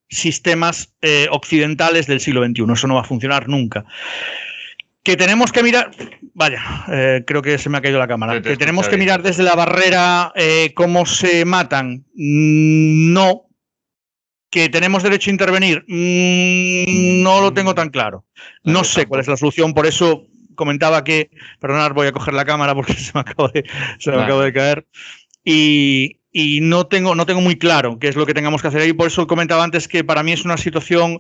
sistemas eh, occidentales del siglo XXI. Eso no va a funcionar nunca. Que tenemos que mirar, vaya, eh, creo que se me ha caído la cámara, que tenemos que mirar desde la barrera eh, cómo se matan, mm, no. Que tenemos derecho a intervenir, mm, no lo tengo tan claro. No sé cuál es la solución, por eso comentaba que, perdonad, voy a coger la cámara porque <laughs> se me acaba de, se me de caer. Y, y no tengo, no tengo muy claro qué es lo que tengamos que hacer ahí. Por eso comentaba antes que para mí es una situación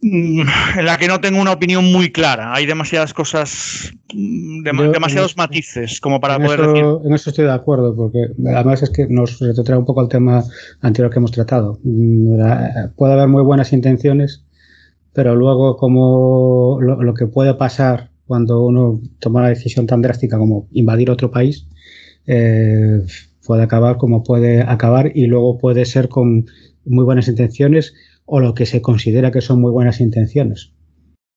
mm, en la que no tengo una opinión muy clara. Hay demasiadas cosas, mm, demasiados matices como para poder decir. En eso estoy de acuerdo, porque además es que nos retrotrae un poco al tema anterior que hemos tratado. Mm, puede haber muy buenas intenciones, pero luego como lo, lo que puede pasar cuando uno toma una decisión tan drástica como invadir otro país, eh, puede acabar como puede acabar y luego puede ser con muy buenas intenciones o lo que se considera que son muy buenas intenciones.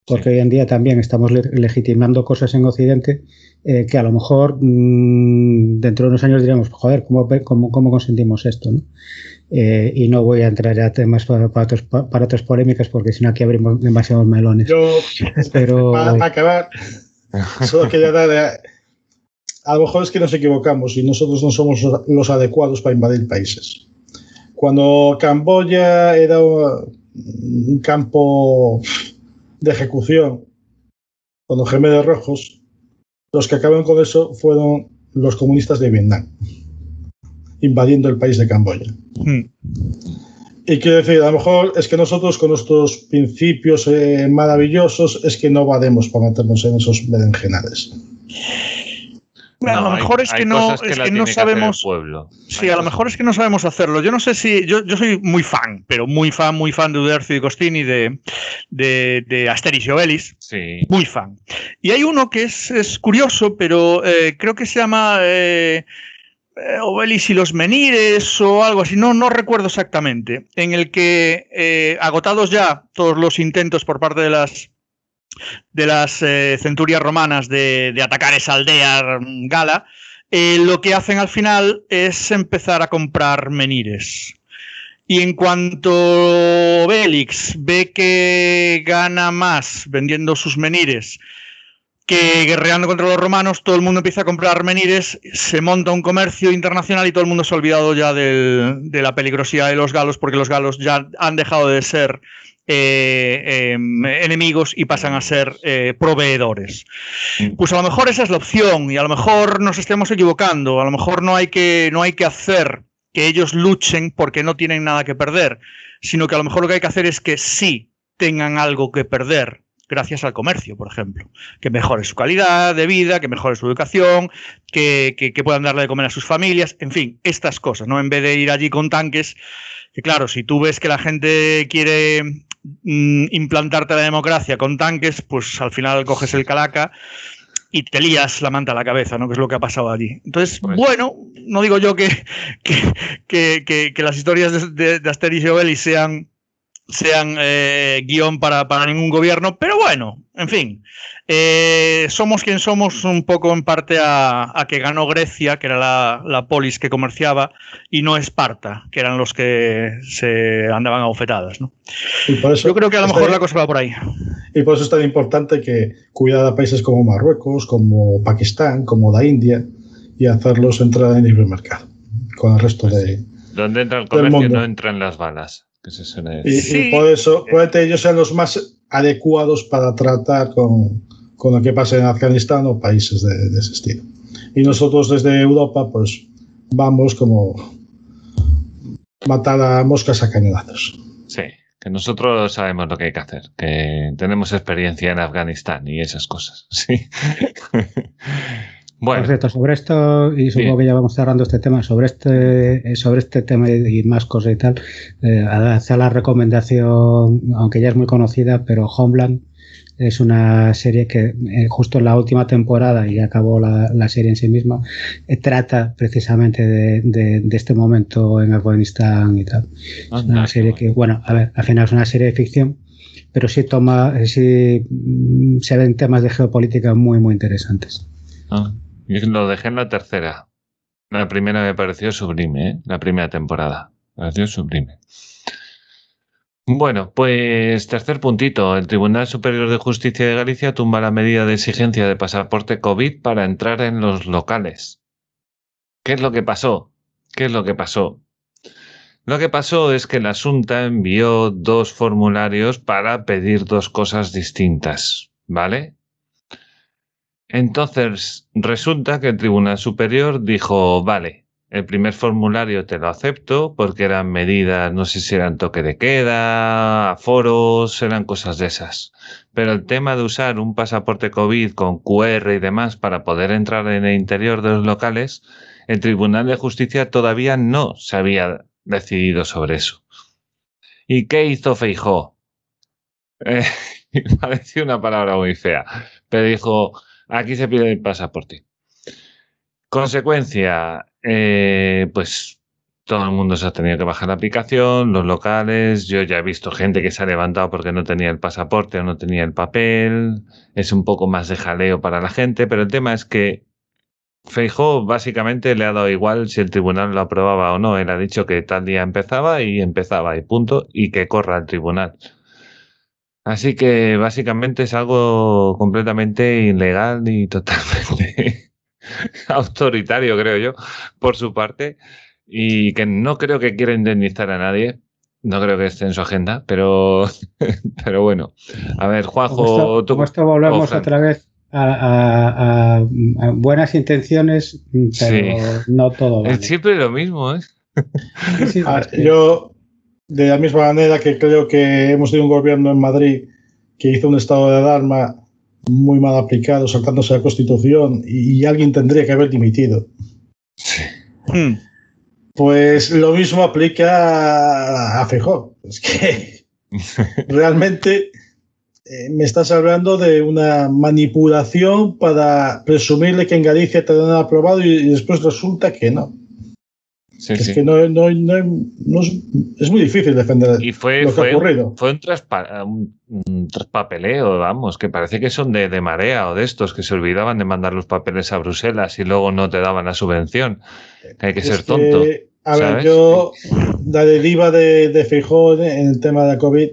Porque hoy en día también estamos legitimando cosas en Occidente eh, que a lo mejor mmm, dentro de unos años diríamos, joder, ¿cómo, cómo, cómo consentimos esto? ¿no? Eh, y no voy a entrar a temas para, para, otros, para otras polémicas porque si no aquí abrimos demasiados melones. Yo, Pero... <laughs> para acabar, <laughs> solo quería dar a lo mejor es que nos equivocamos y nosotros no somos los adecuados para invadir países. Cuando Camboya era un campo de ejecución con los gemelos rojos, los que acaban con eso fueron los comunistas de Vietnam, invadiendo el país de Camboya. Hmm. Y quiero decir, a lo mejor es que nosotros con nuestros principios eh, maravillosos es que no valemos para meternos en esos berenjenales a lo mejor es que no, es que no sabemos. Sí, a lo mejor es que no sabemos hacerlo. Yo no sé si. Yo, yo soy muy fan, pero muy fan, muy fan de Uderzo y Costini, de, de, de Asterix y Obelix. Sí. Muy fan. Y hay uno que es, es curioso, pero eh, creo que se llama. Eh, eh, Obelis y los menires o algo así, no, no recuerdo exactamente, en el que eh, agotados ya todos los intentos por parte de las de las eh, centurias romanas de, atacar esa aldea gala, eh, lo que hacen al final es empezar a comprar menires. Y en cuanto Bélix ve que gana más vendiendo sus menires que guerreando contra los romanos, todo el mundo empieza a comprar menires, se monta un comercio internacional y todo el mundo se ha olvidado ya de la peligrosidad de los galos, porque los galos ya han dejado de ser eh, em, enemigos y pasan a ser eh, proveedores. Pues a lo mejor esa es la opción y a lo mejor nos estemos equivocando, a lo mejor no hay que, no hay que hacer que ellos luchen porque no tienen nada que perder, sino que a lo mejor lo que hay que hacer es que sí tengan algo que perder gracias al comercio, por ejemplo. Que mejore su calidad de vida, que mejore su educación, que, que, que, puedan darle de comer a sus familias, en fin, estas cosas, ¿no? En vez de ir allí con tanques, que claro, si tú ves que la gente quiere implantarte la democracia con tanques, pues al final coges el calaca y te lías la manta a la cabeza, ¿no? Que es lo que ha pasado allí. Entonces, pues. bueno, no digo yo <laughs> que, que, que, que las historias de, de, de Asterix y Obelix sean sean eh, guion para, para, ningún gobierno, pero bueno, en fin, eh, somos quien somos un poco en parte a, a que ganó Grecia, que era la, la, polis que comerciaba, y no Esparta, que eran los que se andaban a bofetadas. ¿no? Yo creo que a lo mejor la cosa va por ahí. Y por eso es tan importante que cuidar a países como Marruecos, como Pakistán, como la India, y hacerlos entrar en el libre mercado, con el resto de... Donde entra el comercio no entran las balas. Y, sí. y, por eso, puede ellos sean los más adecuados para tratar con, con, lo que pasa en Afganistán o países de, de, ese estilo. Y nosotros desde Europa, pues vamos como matar a moscas a cañonazos. Sí, que nosotros sabemos lo que hay que hacer, que tenemos experiencia en Afganistán y esas cosas. <laughs> Sí. Bueno. Perfecto, sobre esto, y supongo Bien. que ya vamos cerrando este tema, sobre este, sobre este tema y más cosas y tal, eh, hacer la recomendación, aunque ya es muy conocida, pero Homeland es una serie que eh, justo en la última temporada, y acabó la, la serie en sí misma, eh, trata precisamente de, de, de, este momento en Afganistán y tal. Ah, es una serie que, bueno, a ver, al final es una serie de ficción, pero sí toma, sí mm, se ven temas de geopolítica muy, muy interesantes. Ah. Yo lo dejé en la tercera. La primera me pareció sublime, ¿eh? la primera temporada. Me pareció sublime. Bueno, pues tercer puntito. El Tribunal Superior de Justicia de Galicia tumba la medida de exigencia de pasaporte COVID para entrar en los locales. ¿Qué es lo que pasó? ¿Qué es lo que pasó? Lo que pasó es que la Asunta envió dos formularios para pedir dos cosas distintas, ¿vale? Entonces, resulta que el Tribunal Superior dijo, vale, el primer formulario te lo acepto porque eran medidas, no sé si eran toque de queda, aforos, eran cosas de esas. Pero el tema de usar un pasaporte COVID con QR y demás para poder entrar en el interior de los locales, el Tribunal de Justicia todavía no se había decidido sobre eso. ¿Y qué hizo Feijó? Eh, <laughs> parecía una palabra muy fea, pero dijo, aquí se pide el pasaporte. Consecuencia, eh, pues todo el mundo se ha tenido que bajar la aplicación, los locales, yo ya he visto gente que se ha levantado porque no tenía el pasaporte o no tenía el papel, es un poco más de jaleo para la gente, pero el tema es que Feijó básicamente le ha dado igual si el tribunal lo aprobaba o no, él ha dicho que tal día empezaba y empezaba y punto, y que corra el tribunal. Así que básicamente es algo completamente ilegal y totalmente <laughs> autoritario, creo yo, por su parte, y que no creo que quiera indemnizar a nadie. No creo que esté en su agenda, pero, <laughs> pero bueno. A ver, Juanjo, tú. esto volvemos otra vez a, buenas intenciones, pero no todo. Es siempre lo mismo, ¿eh? Ah, <laughs> yo, de la misma manera que creo que hemos tenido un gobierno en Madrid que hizo un estado de alarma muy mal aplicado, saltándose la Constitución, y, alguien tendría que haber dimitido. Hmm. Pues lo mismo aplica a Fejó. Es que <laughs> realmente eh, me estás hablando de una manipulación para presumirle que en Galicia te lo han aprobado y después resulta que no es que no, no, no, es, muy difícil defender y fue, lo que ha ocurrido. Fue un, un, traspapeleo, vamos, que parece que son de, de, marea o de estos que se olvidaban de mandar los papeles a Bruselas y luego no te daban la subvención. Que hay que ser tonto. a ver, yo, la deriva de, de Fijón en el tema de la COVID,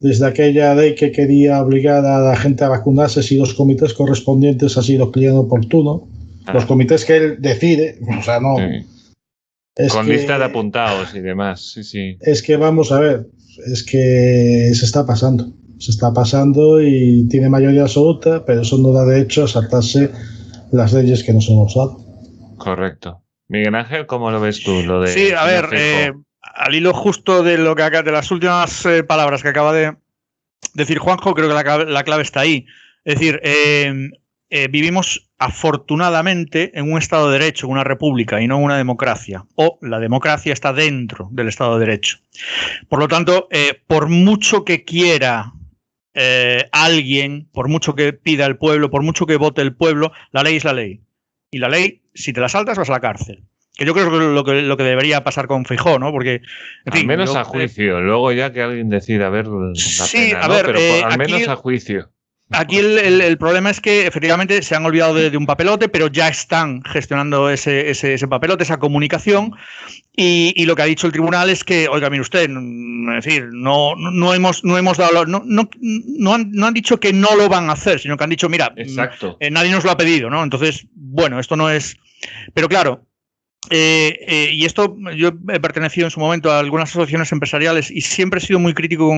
desde aquella ley que quería obligar a la gente a vacunarse si los comités correspondientes ha sido cliente oportuno, los ah. comités que él decide, o sea, no. Con lista de apuntados y demás, sí, sí. Es que vamos a ver, es que se está pasando. Se está pasando y tiene mayoría absoluta, pero eso no da derecho a saltarse las leyes que nos hemos dado. Correcto. Miguel Ángel, ¿cómo lo ves tú? Lo de, sí, a ver, eh, al hilo justo de lo que de las últimas eh, palabras que acaba de decir Juanjo, creo que la, clave está ahí. Es decir, eh, eh, vivimos afortunadamente en un Estado de Derecho, una república y no una democracia. O la democracia está dentro del Estado de Derecho. Por lo tanto, eh, por mucho que quiera eh, alguien, por mucho que pida el pueblo, por mucho que vote el pueblo, la ley es la ley. Y la ley, si te la saltas, vas a la cárcel. Que yo creo que lo que, lo que debería pasar con Fijó, ¿no? Porque. al menos a juicio. Luego ya que alguien decida ver la sí, a ver, Pero al menos a juicio. Aquí el, problema es que efectivamente se han olvidado de, un papelote, pero ya están gestionando ese, papelote, esa comunicación. Y, lo que ha dicho el tribunal es que, oiga, mire usted, es decir, no, no, hemos, no hemos dado, no, no, no, han, dicho que no lo van a hacer, sino que han dicho, mira, eh, nadie nos lo ha pedido, ¿no? Entonces, bueno, esto no es. Pero claro, eh, eh, y esto yo he pertenecido en su momento a algunas asociaciones empresariales y siempre he sido muy crítico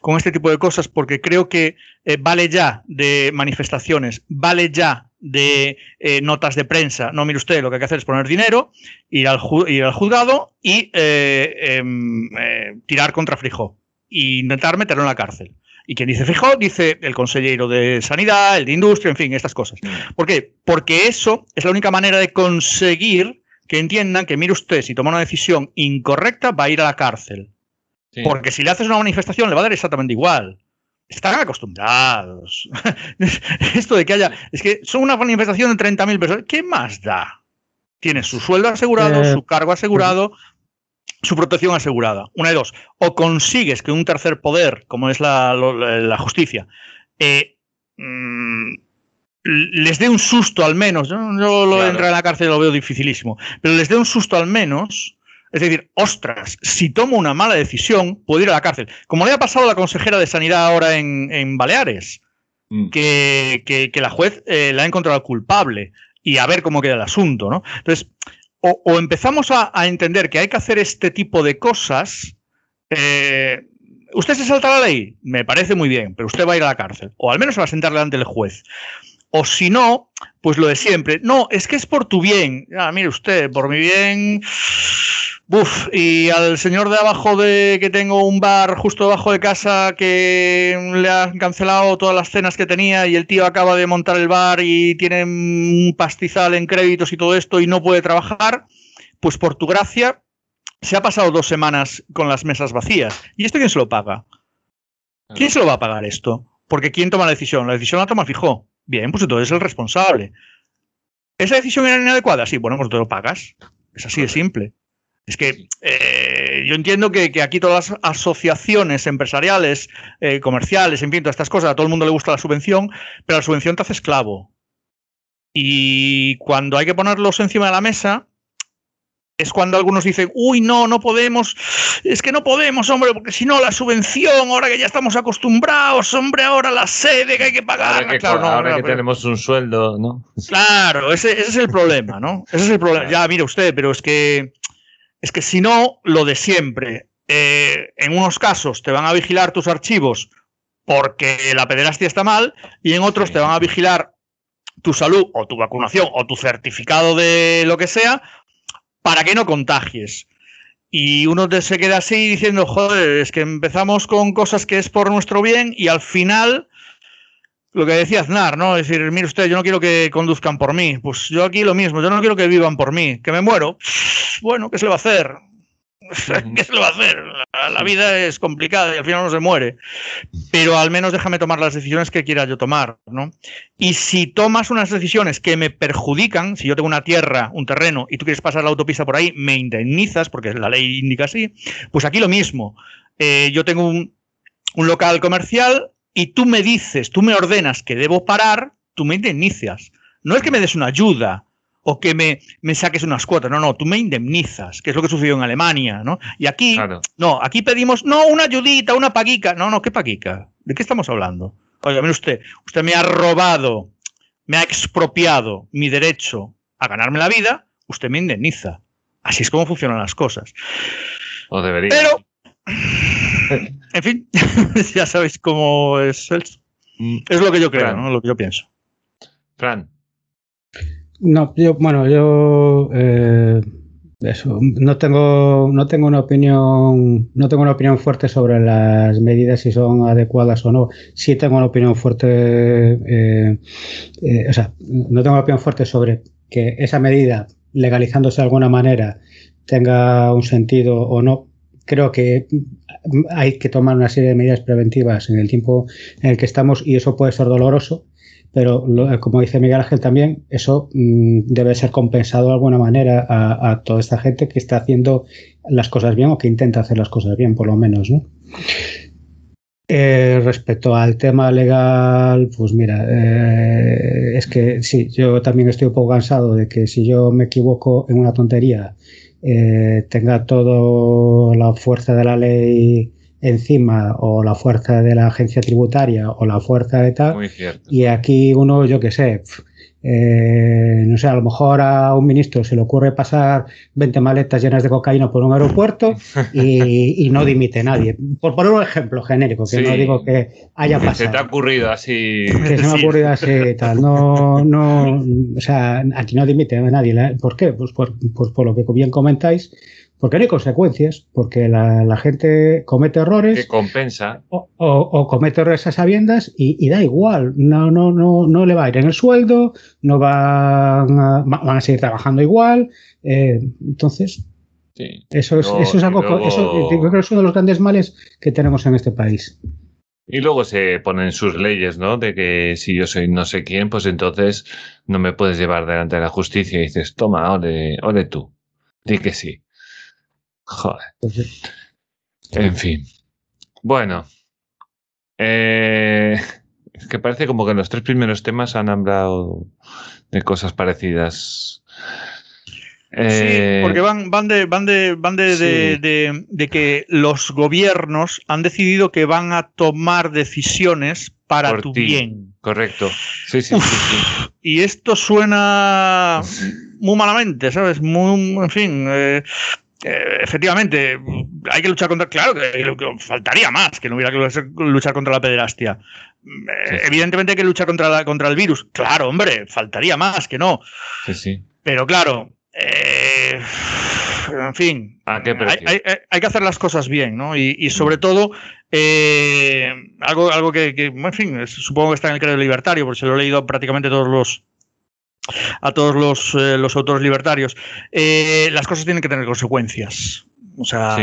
con, este tipo de cosas porque creo que eh, vale ya de manifestaciones, vale ya de notas de prensa. No, mire usted, lo que hay que hacer es poner dinero, ir al, ir al juzgado y em, tirar contra Frijó e intentar meterlo en la cárcel. Y quien dice Fijó, dice el consejero de Sanidad, el de Industria, en fin, estas cosas. ¿Por qué? Porque eso es la única manera de conseguir que entiendan que, mire usted, si toma una decisión incorrecta, va a ir a la cárcel. Porque si le haces una manifestación, le va a dar exactamente igual. Están acostumbrados. <laughs> Esto de que haya. Es que son una manifestación de 30.000 personas. ¿Qué más da? Tiene su sueldo asegurado, eh, su cargo asegurado, su protección asegurada. Una de dos. O consigues que un tercer poder, como es la, justicia, eh, mm, les dé un susto al menos, yo, lo entrar en la cárcel lo veo dificilísimo, pero les dé un susto al menos Es decir, ostras, si tomo una mala decisión, puedo ir a la cárcel. Como le ha pasado a la consejera de Sanidad ahora en, Baleares, mm. que, la juez eh, la ha encontrado culpable y a ver cómo queda el asunto, ¿no? Entonces, o, empezamos a, entender que hay que hacer este tipo de cosas. Eh, ¿Usted se salta la ley? Me parece muy bien, pero usted va a ir a la cárcel. O al menos va a sentar delante del juez. O si no, pues lo de siempre. No, es que es por tu bien. Ah, mire usted, por mi bien. Buf, y al señor de abajo de que tengo un bar justo debajo de casa que le han cancelado todas las cenas que tenía y el tío acaba de montar el bar y tiene un pastizal en créditos y todo esto y no puede trabajar, pues por tu gracia se ha pasado dos semanas con las mesas vacías. ¿Y esto quién se lo paga? ¿Quién se lo va a pagar esto? Porque ¿quién toma la decisión? La decisión la toma fijo. Bien, pues entonces es el responsable. ¿Esa decisión era inadecuada? Sí, bueno, pues te lo pagas. Es así de simple. Es que eh, yo entiendo que, aquí todas las asociaciones empresariales, eh, comerciales, en fin, todas estas cosas, a todo el mundo le gusta la subvención, pero la subvención te hace esclavo. Y cuando hay que ponerlos encima de la mesa, es cuando algunos dicen, uy, no, no podemos, es que no podemos, hombre, porque si no, la subvención, ahora que ya estamos acostumbrados, hombre, ahora la sede que hay que pagar. Ahora que, claro, ahora que tenemos un sueldo, ¿no? Claro, ese, es el problema, ¿no? Ese es el problema. Ya, mire usted, pero es que, es que si no, lo de siempre. Eh, en unos casos te van a vigilar tus archivos porque la pederastia está mal y en otros te van a vigilar tu salud o tu vacunación o tu certificado de lo que sea para que no contagies. Y uno se queda así diciendo, joder, es que empezamos con cosas que es por nuestro bien y al final, lo que decía Aznar, ¿no? Es decir, mire usted, yo no quiero que conduzcan por mí. Pues yo aquí lo mismo, yo no quiero que vivan por mí. Que me muero. Bueno, ¿qué se le va a hacer? <laughs> ¿Qué se le va a hacer? La, vida es complicada y al final no se muere. Pero al menos déjame tomar las decisiones que quiera yo tomar, ¿no? Y si tomas unas decisiones que me perjudican, si yo tengo una tierra, un terreno, y tú quieres pasar la autopista por ahí, me indemnizas, porque la ley indica así, pues aquí lo mismo. Eh, yo tengo un, un local comercial y tú me dices, tú me ordenas que debo parar, tú me indemnizas. No es que me des una ayuda, o que me, me, saques unas cuotas. No, no, tú me indemnizas, que es lo que sucedió en Alemania, ¿no? Y aquí, no, aquí pedimos, no, una ayudita, una paguica. No, no, ¿qué paguica? ¿De qué estamos hablando? Oiga, mire usted, usted me ha robado, me ha expropiado mi derecho a ganarme la vida, usted me indemniza. Así es como funcionan las cosas. O debería. Pero, en fin, <laughs> ya sabéis cómo es. Mm. Es lo que yo creo, ¿no? Lo que yo pienso. Fran. No, yo, bueno, yo eh, eso, no tengo, no tengo una opinión, no tengo una opinión fuerte sobre las medidas si son adecuadas o no. Sí tengo una opinión fuerte, eh, eh, o sea, no tengo una opinión fuerte sobre que esa medida, legalizándose de alguna manera, tenga un sentido o no. Creo que hay que tomar una serie de medidas preventivas en el tiempo en el que estamos y eso puede ser doloroso pero como dice Miguel Ángel también, eso mm, debe ser compensado de alguna manera a, toda esta gente que está haciendo las cosas bien o que intenta hacer las cosas bien, por lo menos, ¿no? Eh, respecto al tema legal, pues mira, eh, es que sí, yo también estoy un poco cansado de que si yo me equivoco en una tontería, eh, tenga toda la fuerza de la ley encima o la fuerza de la agencia tributaria o la fuerza de tal. Y aquí uno, yo qué sé, eh, no sé, a lo mejor a un ministro se le ocurre pasar 20 maletas llenas de cocaína por un aeropuerto y, no dimite nadie. Por poner un ejemplo genérico, que no digo que haya pasado. Se te ha ocurrido así. Que se me ha ocurrido así y tal. No, no, o sea, aquí no dimite nadie. ¿Por qué? Pues por, pues por lo que bien comentáis porque no hay consecuencias, porque la, gente comete errores. Que compensa. O, comete errores a sabiendas y, da igual. No, no, no, no le va a ir en el sueldo, no van a, van a seguir trabajando igual. Eh, entonces, eso, es, eso es algo. eso, creo que es uno de los grandes males que tenemos en este país. Y luego se ponen sus leyes, ¿no? De que si yo soy no sé quién, pues entonces no me puedes llevar delante de la justicia y dices, toma, ole, ole tú. Di que sí. Joder. En fin. Bueno. Eh, es que parece como que en los tres primeros temas han hablado de cosas parecidas. sí, porque van, van de, van de, van de, de, que los gobiernos han decidido que van a tomar decisiones para tu bien. Correcto. Sí, sí, sí, Y esto suena muy malamente, ¿sabes? Muy, en fin. Eh, eh, efectivamente, hay que luchar contra. Claro que, faltaría más que no hubiera que luchar contra la pederastia. Eh, evidentemente hay que luchar contra, la, contra el virus. Claro, hombre, faltaría más que no. Sí, sí. Pero claro, en fin, hay, que hacer las cosas bien, ¿no? Y, sobre mm. todo, algo, algo que, en fin, supongo que está en el credo libertario, porque se lo he leído prácticamente todos los, a todos los, eh, los autores libertarios, eh, las cosas tienen que tener consecuencias. O sea,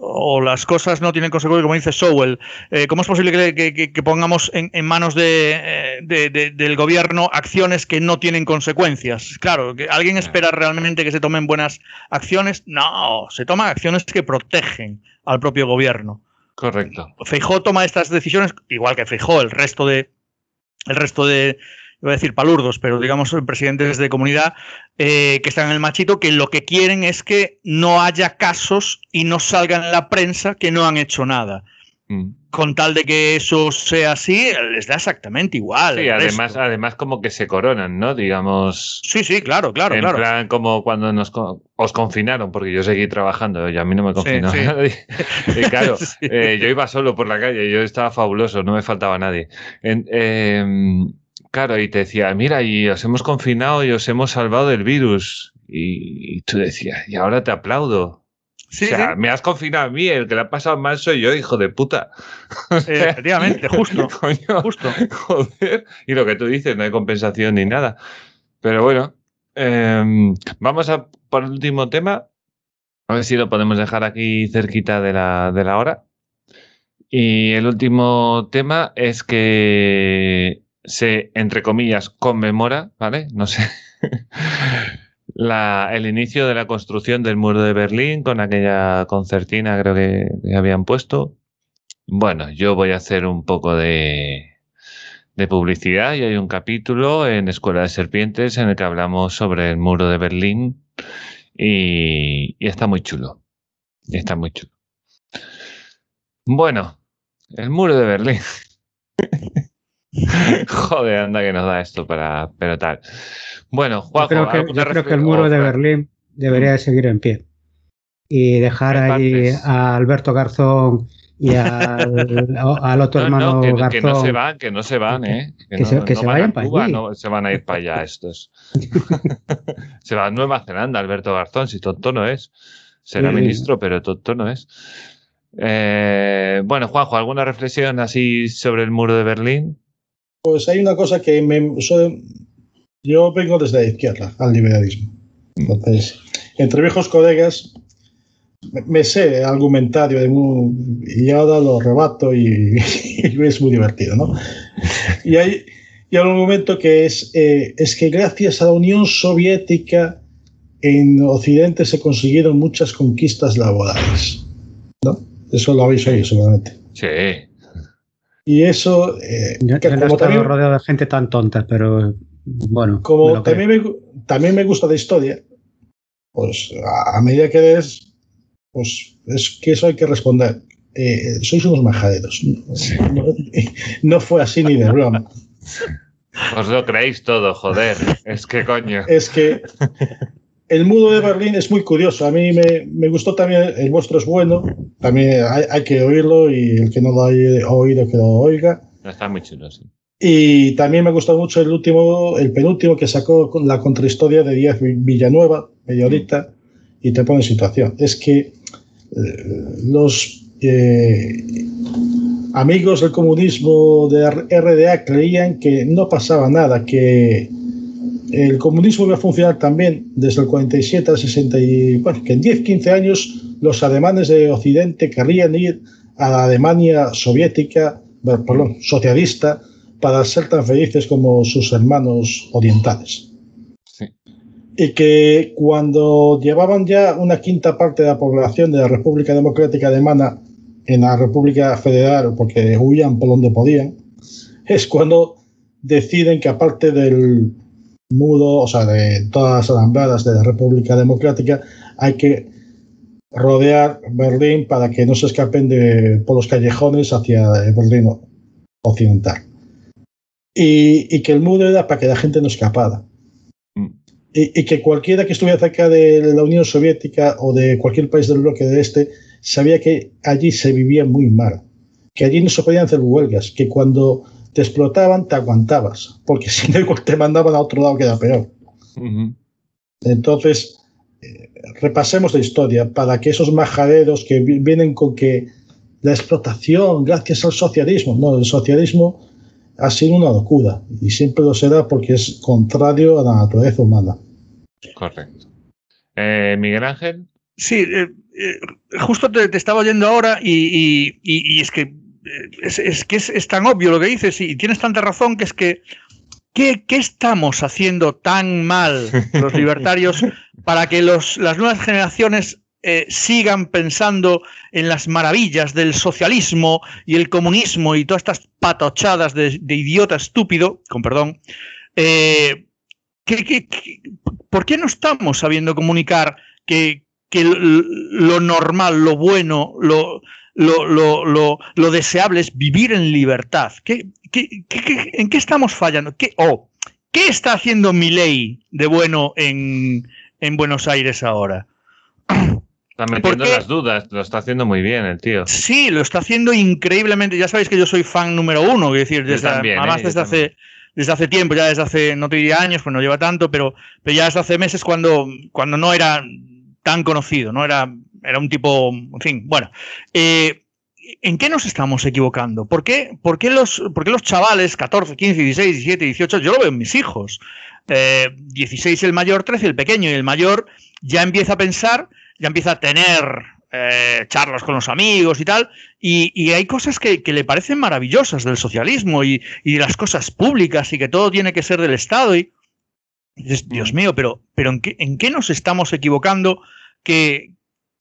o las cosas no tienen consecuencias, como dice Sowell. Eh, ¿Cómo es posible que, pongamos en, manos de, del gobierno acciones que no tienen consecuencias? Claro, que ¿alguien espera realmente que se tomen buenas acciones? No, se toman acciones que protegen al propio gobierno. Correcto. Feijó toma estas decisiones, igual que Feijó, el resto de, el resto de, iba a decir palurdos, pero digamos presidentes de comunidad eh, que están en el machito, que lo que quieren es que no haya casos y no salgan en la prensa que no han hecho nada. Mm. Con tal de que eso sea así, les da exactamente igual. Sí, además, además como que se coronan, ¿no? Digamos. Sí, sí, claro, claro, en plan como cuando nos os confinaron, porque yo seguí trabajando y a mí no me confinó nadie. <laughs> y claro, eh, yo iba solo por la calle, yo estaba fabuloso, no me faltaba nadie. En, em, Claro, y te decía, mira, y os hemos confinado y os hemos salvado del virus. Y, tú decías, y ahora te aplaudo. Sí, o sea, me has confinado a mí, el que le ha pasado mal soy yo, hijo de puta. <laughs> efectivamente, justo. <laughs> justo. Joder. Y lo que tú dices, no hay compensación ni nada. Pero bueno, em, vamos a por el último tema. A ver si lo podemos dejar aquí cerquita de la, de la hora. Y el último tema es que se, entre comillas, conmemora, ¿vale? No sé. <laughs> el inicio de la construcción del muro de Berlín con aquella concertina, creo que, habían puesto. Bueno, yo voy a hacer un poco de, de publicidad y hay un capítulo en Escuela de Serpientes en el que hablamos sobre el muro de Berlín y, y está muy chulo. Está muy chulo. Bueno, el muro de Berlín. <laughs> <laughs> Joder, anda que nos da esto para. Pero tal. Bueno, Juanjo, yo creo que, yo creo que el muro de Berlín debería de seguir en pie. Y dejar ahí a Alberto Garzón y al, <laughs> otro hermano Garzón. Que no se van, que no se van, ¿eh? Que, se, vayan para allí. No, se van a ir para allá estos. <laughs> se va a Nueva Zelanda, Alberto Garzón, si tonto no es. Será ministro, pero tonto no es. Eh, bueno, Juanjo, ¿alguna reflexión así sobre el muro de Berlín? Pues hay una cosa que me. yo vengo desde la izquierda al liberalismo. Entonces, entre viejos colegas, me, sé el argumentario de y ahora lo rebato <laughs> y, es muy divertido, ¿no? Y hay, y hay un argumento que es, eh, es que gracias a la Unión Soviética en Occidente se consiguieron muchas conquistas laborales, ¿no? Eso lo habéis oído seguramente. Sí. Y eso. Eh, yo, como también, rodeado de gente tan tonta, pero bueno. Como también me, también me gusta la historia, pues a, medida que des, pues es que eso hay que responder. Eh, sois unos majaderos. No, fue así ni de broma. <laughs> Os lo creéis todo, joder. Es que coño. Es que el mudo de Berlín es muy curioso. A mí me, gustó también, el vuestro es bueno, también hay, que oírlo y el que no lo haya oído que lo oiga. Está muy chulo, sí. Y también me gustó mucho el último, el penúltimo que sacó la contrahistoria de Díaz Villanueva, medio y te pone en situación. Es que eh, los eh, amigos del comunismo de RDA creían que no pasaba nada, que el comunismo iba a funcionar también desde el 47 al 60 y bueno, que en 10, 15 años los alemanes de Occidente querrían ir a la Alemania soviética, perdón, socialista, para ser tan felices como sus hermanos orientales. Y que cuando llevaban ya una quinta parte de la población de la República Democrática Alemana en la República Federal, porque huían por donde podían, es cuando deciden que aparte del, mudo, o sea, de todas las alambradas de la República Democrática, hay que rodear Berlín para que no se escapen de, por los callejones hacia Berlín occidental. Y, y, que el muro era para que la gente no escapara. Mm. Y, y, que cualquiera que estuviera cerca de la Unión Soviética o de cualquier país del bloque de este sabía que allí se vivía muy mal, que allí no se podían hacer huelgas, que cuando te explotaban te aguantabas, porque <laughs> si no te mandaban a otro lado que era peor. Uh -huh. Entonces, repasemos la historia para que esos majaderos que vienen con que la explotación gracias al socialismo, no, el socialismo ha sido una locura y siempre lo será porque es contrario a la naturaleza humana. Correcto. Eh, Miguel Ángel. Sí, eh, eh, justo te, te, estaba oyendo ahora y, y, y, y es que, es, es que es, es, tan obvio lo que dices y tienes tanta razón que es que ¿Qué, ¿Qué, estamos haciendo tan mal los libertarios <laughs> para que los, las nuevas generaciones eh, sigan pensando en las maravillas del socialismo y el comunismo y todas estas patochadas de, de idiota estúpido, con perdón? Eh, ¿qué, qué, por qué no estamos sabiendo comunicar que, que lo normal, lo bueno, lo, lo, lo, lo, lo deseable es vivir en libertad. ¿Qué, qué, qué, en qué estamos fallando? ¿Qué, oh, ¿Qué está haciendo Milei de bueno en, en Buenos Aires ahora? Está metiendo las dudas, lo está haciendo muy bien el tío. Sí, lo está haciendo increíblemente. Ya sabéis que yo soy fan número uno, es decir, desde, también, además eh, desde hace desde hace tiempo, ya desde hace, no te diría años, pues no lleva tanto, pero, pero ya desde hace meses cuando, cuando no era tan conocido, no era, era un tipo, en fin, bueno. Eh, ¿En qué nos estamos equivocando? ¿Por qué, por, qué los, ¿Por qué los chavales, 14, 15, 16, 17, 18, yo lo veo en mis hijos, eh, 16 el mayor, 13 el pequeño, y el mayor ya empieza a pensar, ya empieza a tener eh, charlas con los amigos y tal, y, y hay cosas que, que, le parecen maravillosas del socialismo y, y, las cosas públicas y que todo tiene que ser del Estado. Y dices, Dios mío, pero, pero ¿en, qué, ¿en qué nos estamos equivocando que,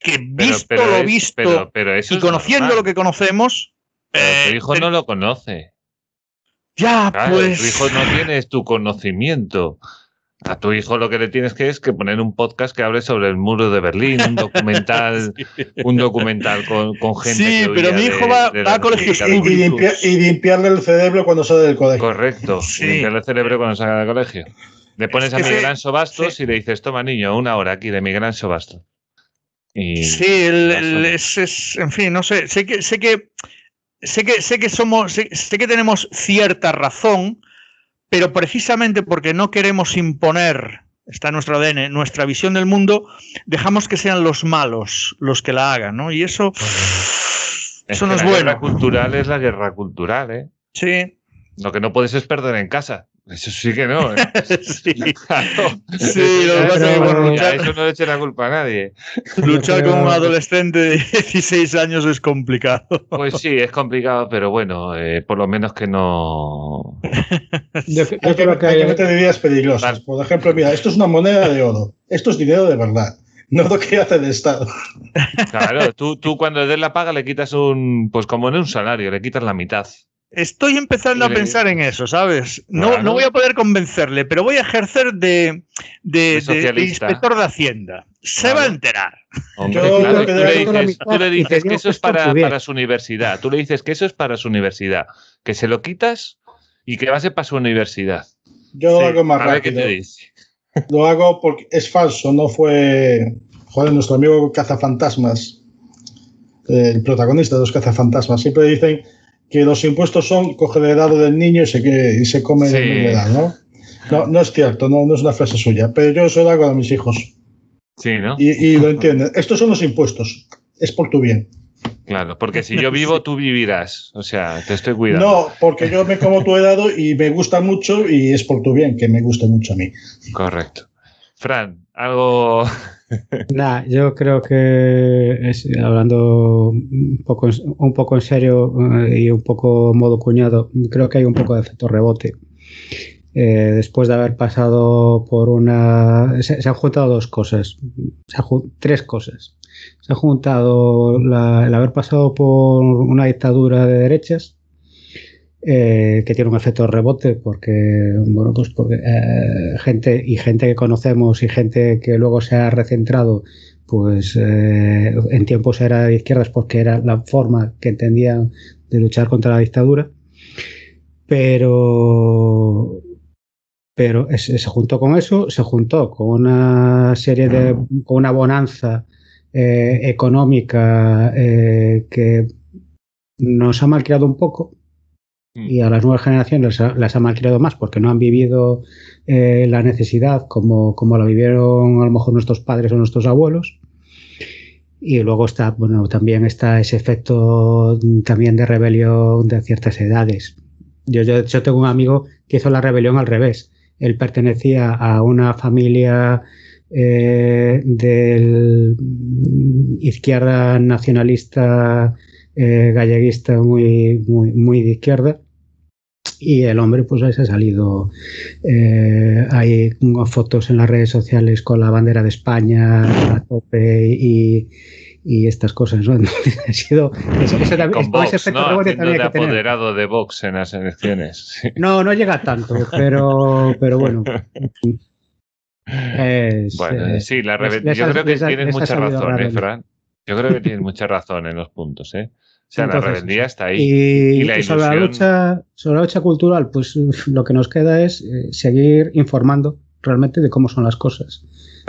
que visto pero, pero lo es, visto pero, pero eso y conociendo normal. lo que conocemos. Eh, tu hijo no lo conoce. Ya, claro, pues. Tu hijo no tiene tu conocimiento. A tu hijo lo que le tienes que es que poner un podcast que hable sobre el muro de Berlín, un documental, <laughs> sí. un documental con, con gente. Sí, que pero mi hijo de, va, de va a colegios y, y, limpiar, y, limpiarle el cerebro cuando sale del colegio. Correcto, sí. limpiarle el cerebro cuando salga del colegio. Le pones es que a Miguel Anso Bastos sí. y le dices, toma niño, una hora aquí de Miguel Anso Bastos. Y sí, el, el, es, es, en fin, no sé, sé que, sé que, sé que, sé que somos, sé, sé, que tenemos cierta razón, pero precisamente porque no queremos imponer, está en nuestro ADN, nuestra visión del mundo, dejamos que sean los malos los que la hagan, ¿no? Y eso, es eso no es la bueno. La guerra cultural es la guerra cultural, ¿eh? Sí. Lo que no puedes es perder en casa. Eso sí que no. ¿eh? <laughs> sí, <laughs> claro. sí lo que pasa es que bueno, luchar, eso no le eche la culpa a nadie. Luchar con un adolescente de 16 años es complicado. Pues sí, es complicado, pero bueno, eh, por lo menos que no. <laughs> yo, yo creo que hay que meter ideas peligrosas. Por ejemplo, mira, esto es una moneda de oro. Esto es dinero de verdad. No lo que hace el Estado. Claro, tú, tú cuando le des la paga le quitas un, pues como en un salario, le quitas la mitad. Estoy empezando a pensar en eso, ¿sabes? No, no voy a poder convencerle, pero voy a ejercer de, de, de, de inspector de Hacienda. Se claro. va a enterar. Hombre, Yo claro, tú, le dices, tú, le dices, que eso es para, para, su universidad. Tú le dices que eso es para su universidad. Que se lo quitas y que va a ser para su universidad. Yo lo hago más a rápido. Ver qué te dice. Lo hago porque es falso, no fue. Joder, nuestro amigo cazafantasmas, el protagonista de los cazafantasmas, siempre dicen que los impuestos son coge el helado del niño y se, y se come sí. el helado, ¿no? ¿no? No es cierto, no, no es una frase suya, pero yo eso lo hago a mis hijos. Sí, ¿no? Y, y lo entienden. Estos son los impuestos, es por tu bien. Claro, porque si yo vivo, tú vivirás. O sea, te estoy cuidando. No, porque yo me como tu helado y me gusta mucho y es por tu bien que me guste mucho a mí. Correcto. Fran, algo <laughs> Nah, yo creo que es, hablando un poco, un poco en serio uh, y un poco modo cuñado, creo que hay un poco de efecto rebote. Eh, después de haber pasado por una... Se, han juntado dos cosas, tres cosas. Se ha juntado el haber pasado por una dictadura de derechas eh, que tiene un efecto rebote porque, bueno, pues porque eh, gente y gente que conocemos y gente que luego se ha recentrado, pues eh, en tiempos era de izquierdas porque era la forma que entendían de luchar contra la dictadura. Pero, pero se juntó con eso, se juntó con una serie de, con una bonanza económica que nos ha malcriado un poco. Y a las nuevas generaciones las ha malcriado más porque no han vivido eh, la necesidad como, como la vivieron a lo mejor nuestros padres o nuestros abuelos. Y luego está, bueno, también está ese efecto también de rebelión de ciertas edades. Yo, yo, yo tengo un amigo que hizo la rebelión al revés. Él pertenecía a una familia eh, de izquierda nacionalista eh, galleguista muy, muy, muy de izquierda. Y el hombre, pues ahí se ha salido. Eh, hay fotos en las redes sociales con la bandera de España a tope y, y estas cosas, ¿no? <laughs> ha sido ese, ese, con Vox, ese ¿no? Haciendo de apoderado de Vox en las elecciones. <laughs> No, no llega tanto, pero, pero bueno. Es, bueno, eh, sí, la yo creo que tienes mucha razón, ¿eh, Fran? Yo creo que tienes mucha razón en los puntos, ¿eh? O sea, la rebeldía está ahí. Y, sobre, la lucha, sobre la lucha cultural, pues lo que nos queda es eh, seguir informando realmente de cómo son las cosas.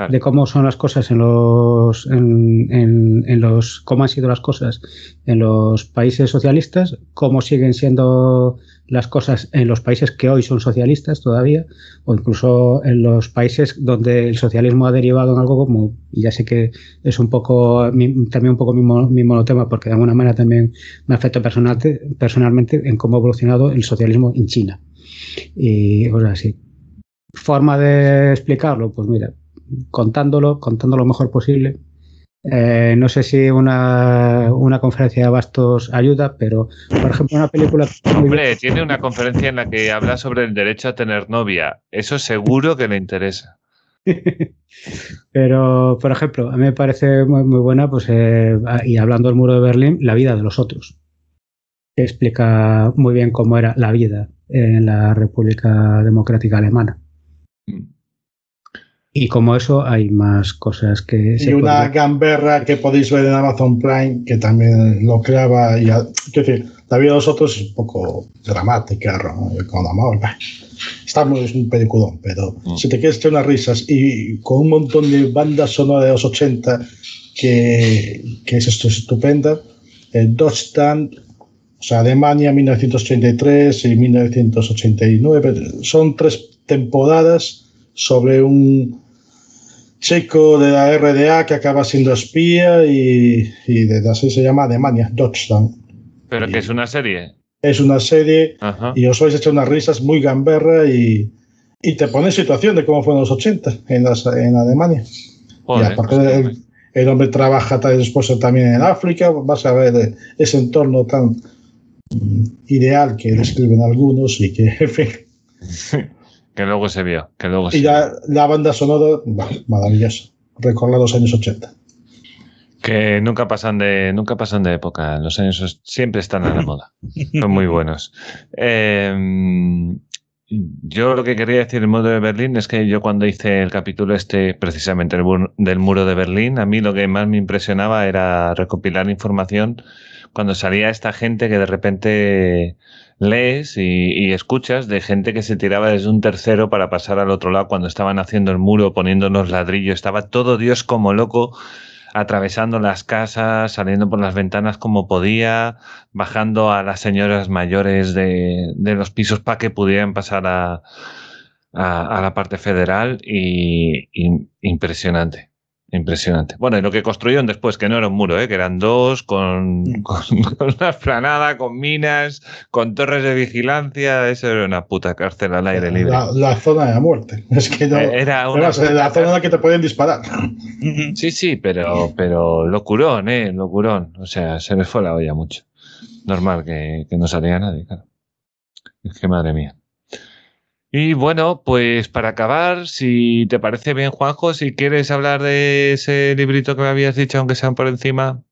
De cómo son las cosas en los, en, en, en, los, cómo han sido las cosas en los países socialistas, cómo siguen siendo las cosas en los países que hoy son socialistas todavía, o incluso en los países donde el socialismo ha derivado en algo como, y ya sé que es un poco, también un poco mi, mi monotema, porque de alguna manera también me afecta personal, personalmente en cómo ha evolucionado el socialismo en China. Y, o sea, sí. Forma de explicarlo, pues mira, contándolo, contándolo lo mejor posible, eh, no sé si una, una, conferencia de bastos ayuda, pero por ejemplo una película... Hombre, tiene una conferencia en la que habla sobre el derecho a tener novia. Eso seguro que le interesa. <laughs> pero, por ejemplo, a mí me parece muy, muy buena, pues, eh, y hablando del muro de Berlín, la vida de los otros. explica muy bien cómo era la vida en la República Democrática Alemana. Mm. Y como eso hay más cosas que... Y una gamberra que podéis ver en Amazon Prime que también lo creaba. Y, quiero decir, la vida de los otros es un poco dramática, con amor. Está muy, es un peliculón, pero mm. si te quieres echar unas risas y con un montón de bandas sonoras de los 80 que, que es esto es estupenda, el Deutschland, o sea, Alemania 1983 y 1989, son tres temporadas sobre un checo de la RDA que acaba siendo espía y, y desde así se llama Alemania, Deutschland. Pero que es una serie. Es una serie y os vais a echar unas risas muy gamberra y, y te pone en situación de cómo fueron los 80 en, las, en Alemania. y aparte el, el, hombre trabaja después también en África, vas a ver ese entorno tan mm, ideal que describen algunos y que, <laughs> en fin. <laughs> Que luego se vio. Que luego y ya la banda sonora, maravillosa. Recorda los años 80. Que nunca pasan de, nunca pasan de época. Los años siempre están a la moda. Son muy buenos. Eh, yo lo que quería decir del muro de Berlín es que yo cuando hice el capítulo este, precisamente del muro de Berlín, a mí lo que más me impresionaba era recopilar información cuando salía esta gente que de repente lees y, escuchas de gente que se tiraba desde un tercero para pasar al otro lado cuando estaban haciendo el muro, poniéndonos ladrillos. Estaba todo Dios como loco, atravesando las casas, saliendo por las ventanas como podía, bajando a las señoras mayores de, los pisos para que pudieran pasar a, a, la parte federal y impresionante. Impresionante. Bueno, y lo que construyeron después, que no era un muro, ¿eh? que eran dos, con, mm. <laughs> con, una esplanada, con minas, con torres de vigilancia, eso era una puta cárcel al aire libre. La, zona de la muerte. <laughs> Es que no, eh, era una la zona en la que te pueden disparar. <laughs> Sí, sí, pero, pero locurón, ¿eh? Locurón. O sea, se me fue la olla mucho. Normal que, que no salía nadie, claro. Es que madre mía. Y bueno, pues para acabar, si te parece bien, Juanjo, si quieres hablar de ese librito que me habías dicho, aunque sean por encima.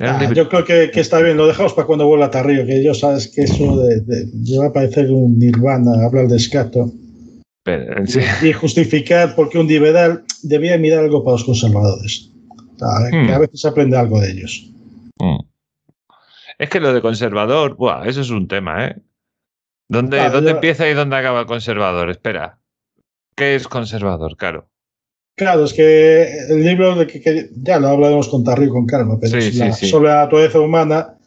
Ah, yo creo que, está bien, lo dejamos para cuando vuelva a Tarrío, que yo sabes que eso de, va a parecer un nirvana hablar de escato. Y justificar por qué un Divedal debía mirar algo para los conservadores. Hmm. a veces aprende algo de ellos. Hmm. Es que lo de conservador, eso es un tema, ¿eh? ¿Dónde, empieza y dónde acaba el conservador? Espera. ¿Qué es conservador, Claro. Claro, es que el libro de que, ya lo hablaremos con Tarry con calma, pero sobre la naturaleza humana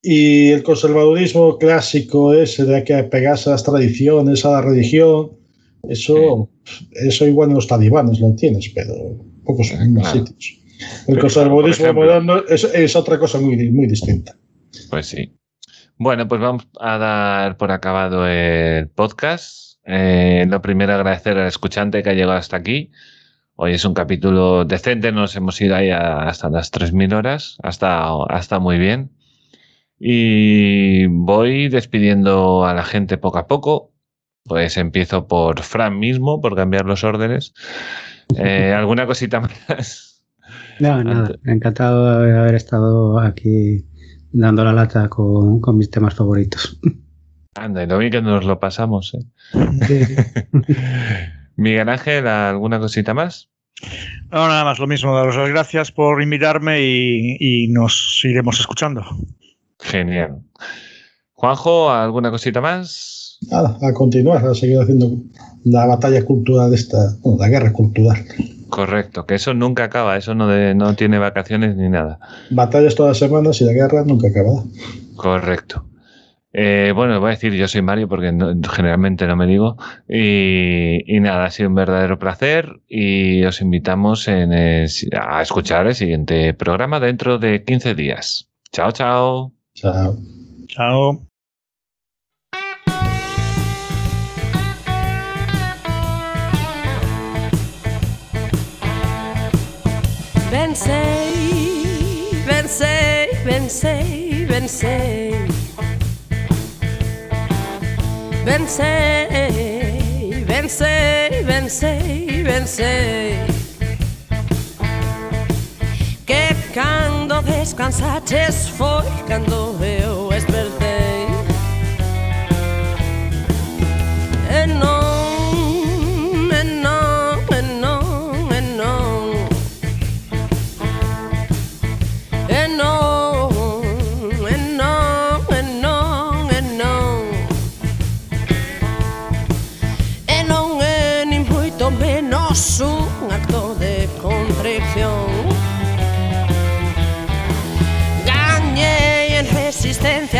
y el conservadurismo clásico ese de que pegarse a las tradiciones, a la religión, eso, eso igual en los talibanes lo tienes, pero pocos más sitios. El conservadurismo moderno es, otra cosa muy, muy distinta. Pues sí. Bueno, pues vamos a dar por acabado el podcast. Eh, lo primero, agradecer al escuchante que ha llegado hasta aquí. Hoy es un capítulo decente, nos hemos ido ahí hasta las 3.000 horas, hasta, hasta muy bien. Y voy despidiendo a la gente poco a poco. Pues empiezo por Fran mismo, por cambiar los órdenes. Eh, ¿Alguna cosita más? No, <laughs> nada. Encantado de haber estado aquí dando la lata con, mis temas favoritos. Anda, y lo bien que nos lo pasamos. ¿eh? <laughs> Miguel Ángel, ¿alguna cosita más? No, nada más, lo mismo. Daros las gracias por invitarme y, nos iremos escuchando. Genial. Juanjo, ¿alguna cosita más? Nada, a continuar, a seguir haciendo la batalla cultural de esta, bueno, la guerra cultural. Correcto, que eso nunca acaba, eso no, no tiene vacaciones ni nada. Batallas todas las semanas y la guerra nunca acaba. Correcto. Eh, bueno, voy a decir yo soy Mario porque generalmente no me digo. Y, nada, ha sido un verdadero placer y os invitamos a escuchar el siguiente programa dentro de 15 días. Chao, chao. Chao. Chao. Vencei, vencei, vencei, vencei Que cando descansaches foi cando eu espertei E non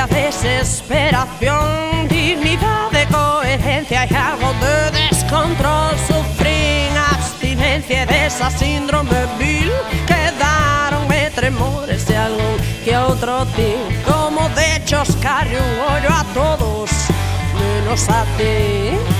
desesperación, dignidad de coherencia y algo de descontrol. Sufrí abstinencia de esa síndrome vil. Quedaronme tremores de algo que otro ti. Como de hecho hoyo a todos, menos a ti.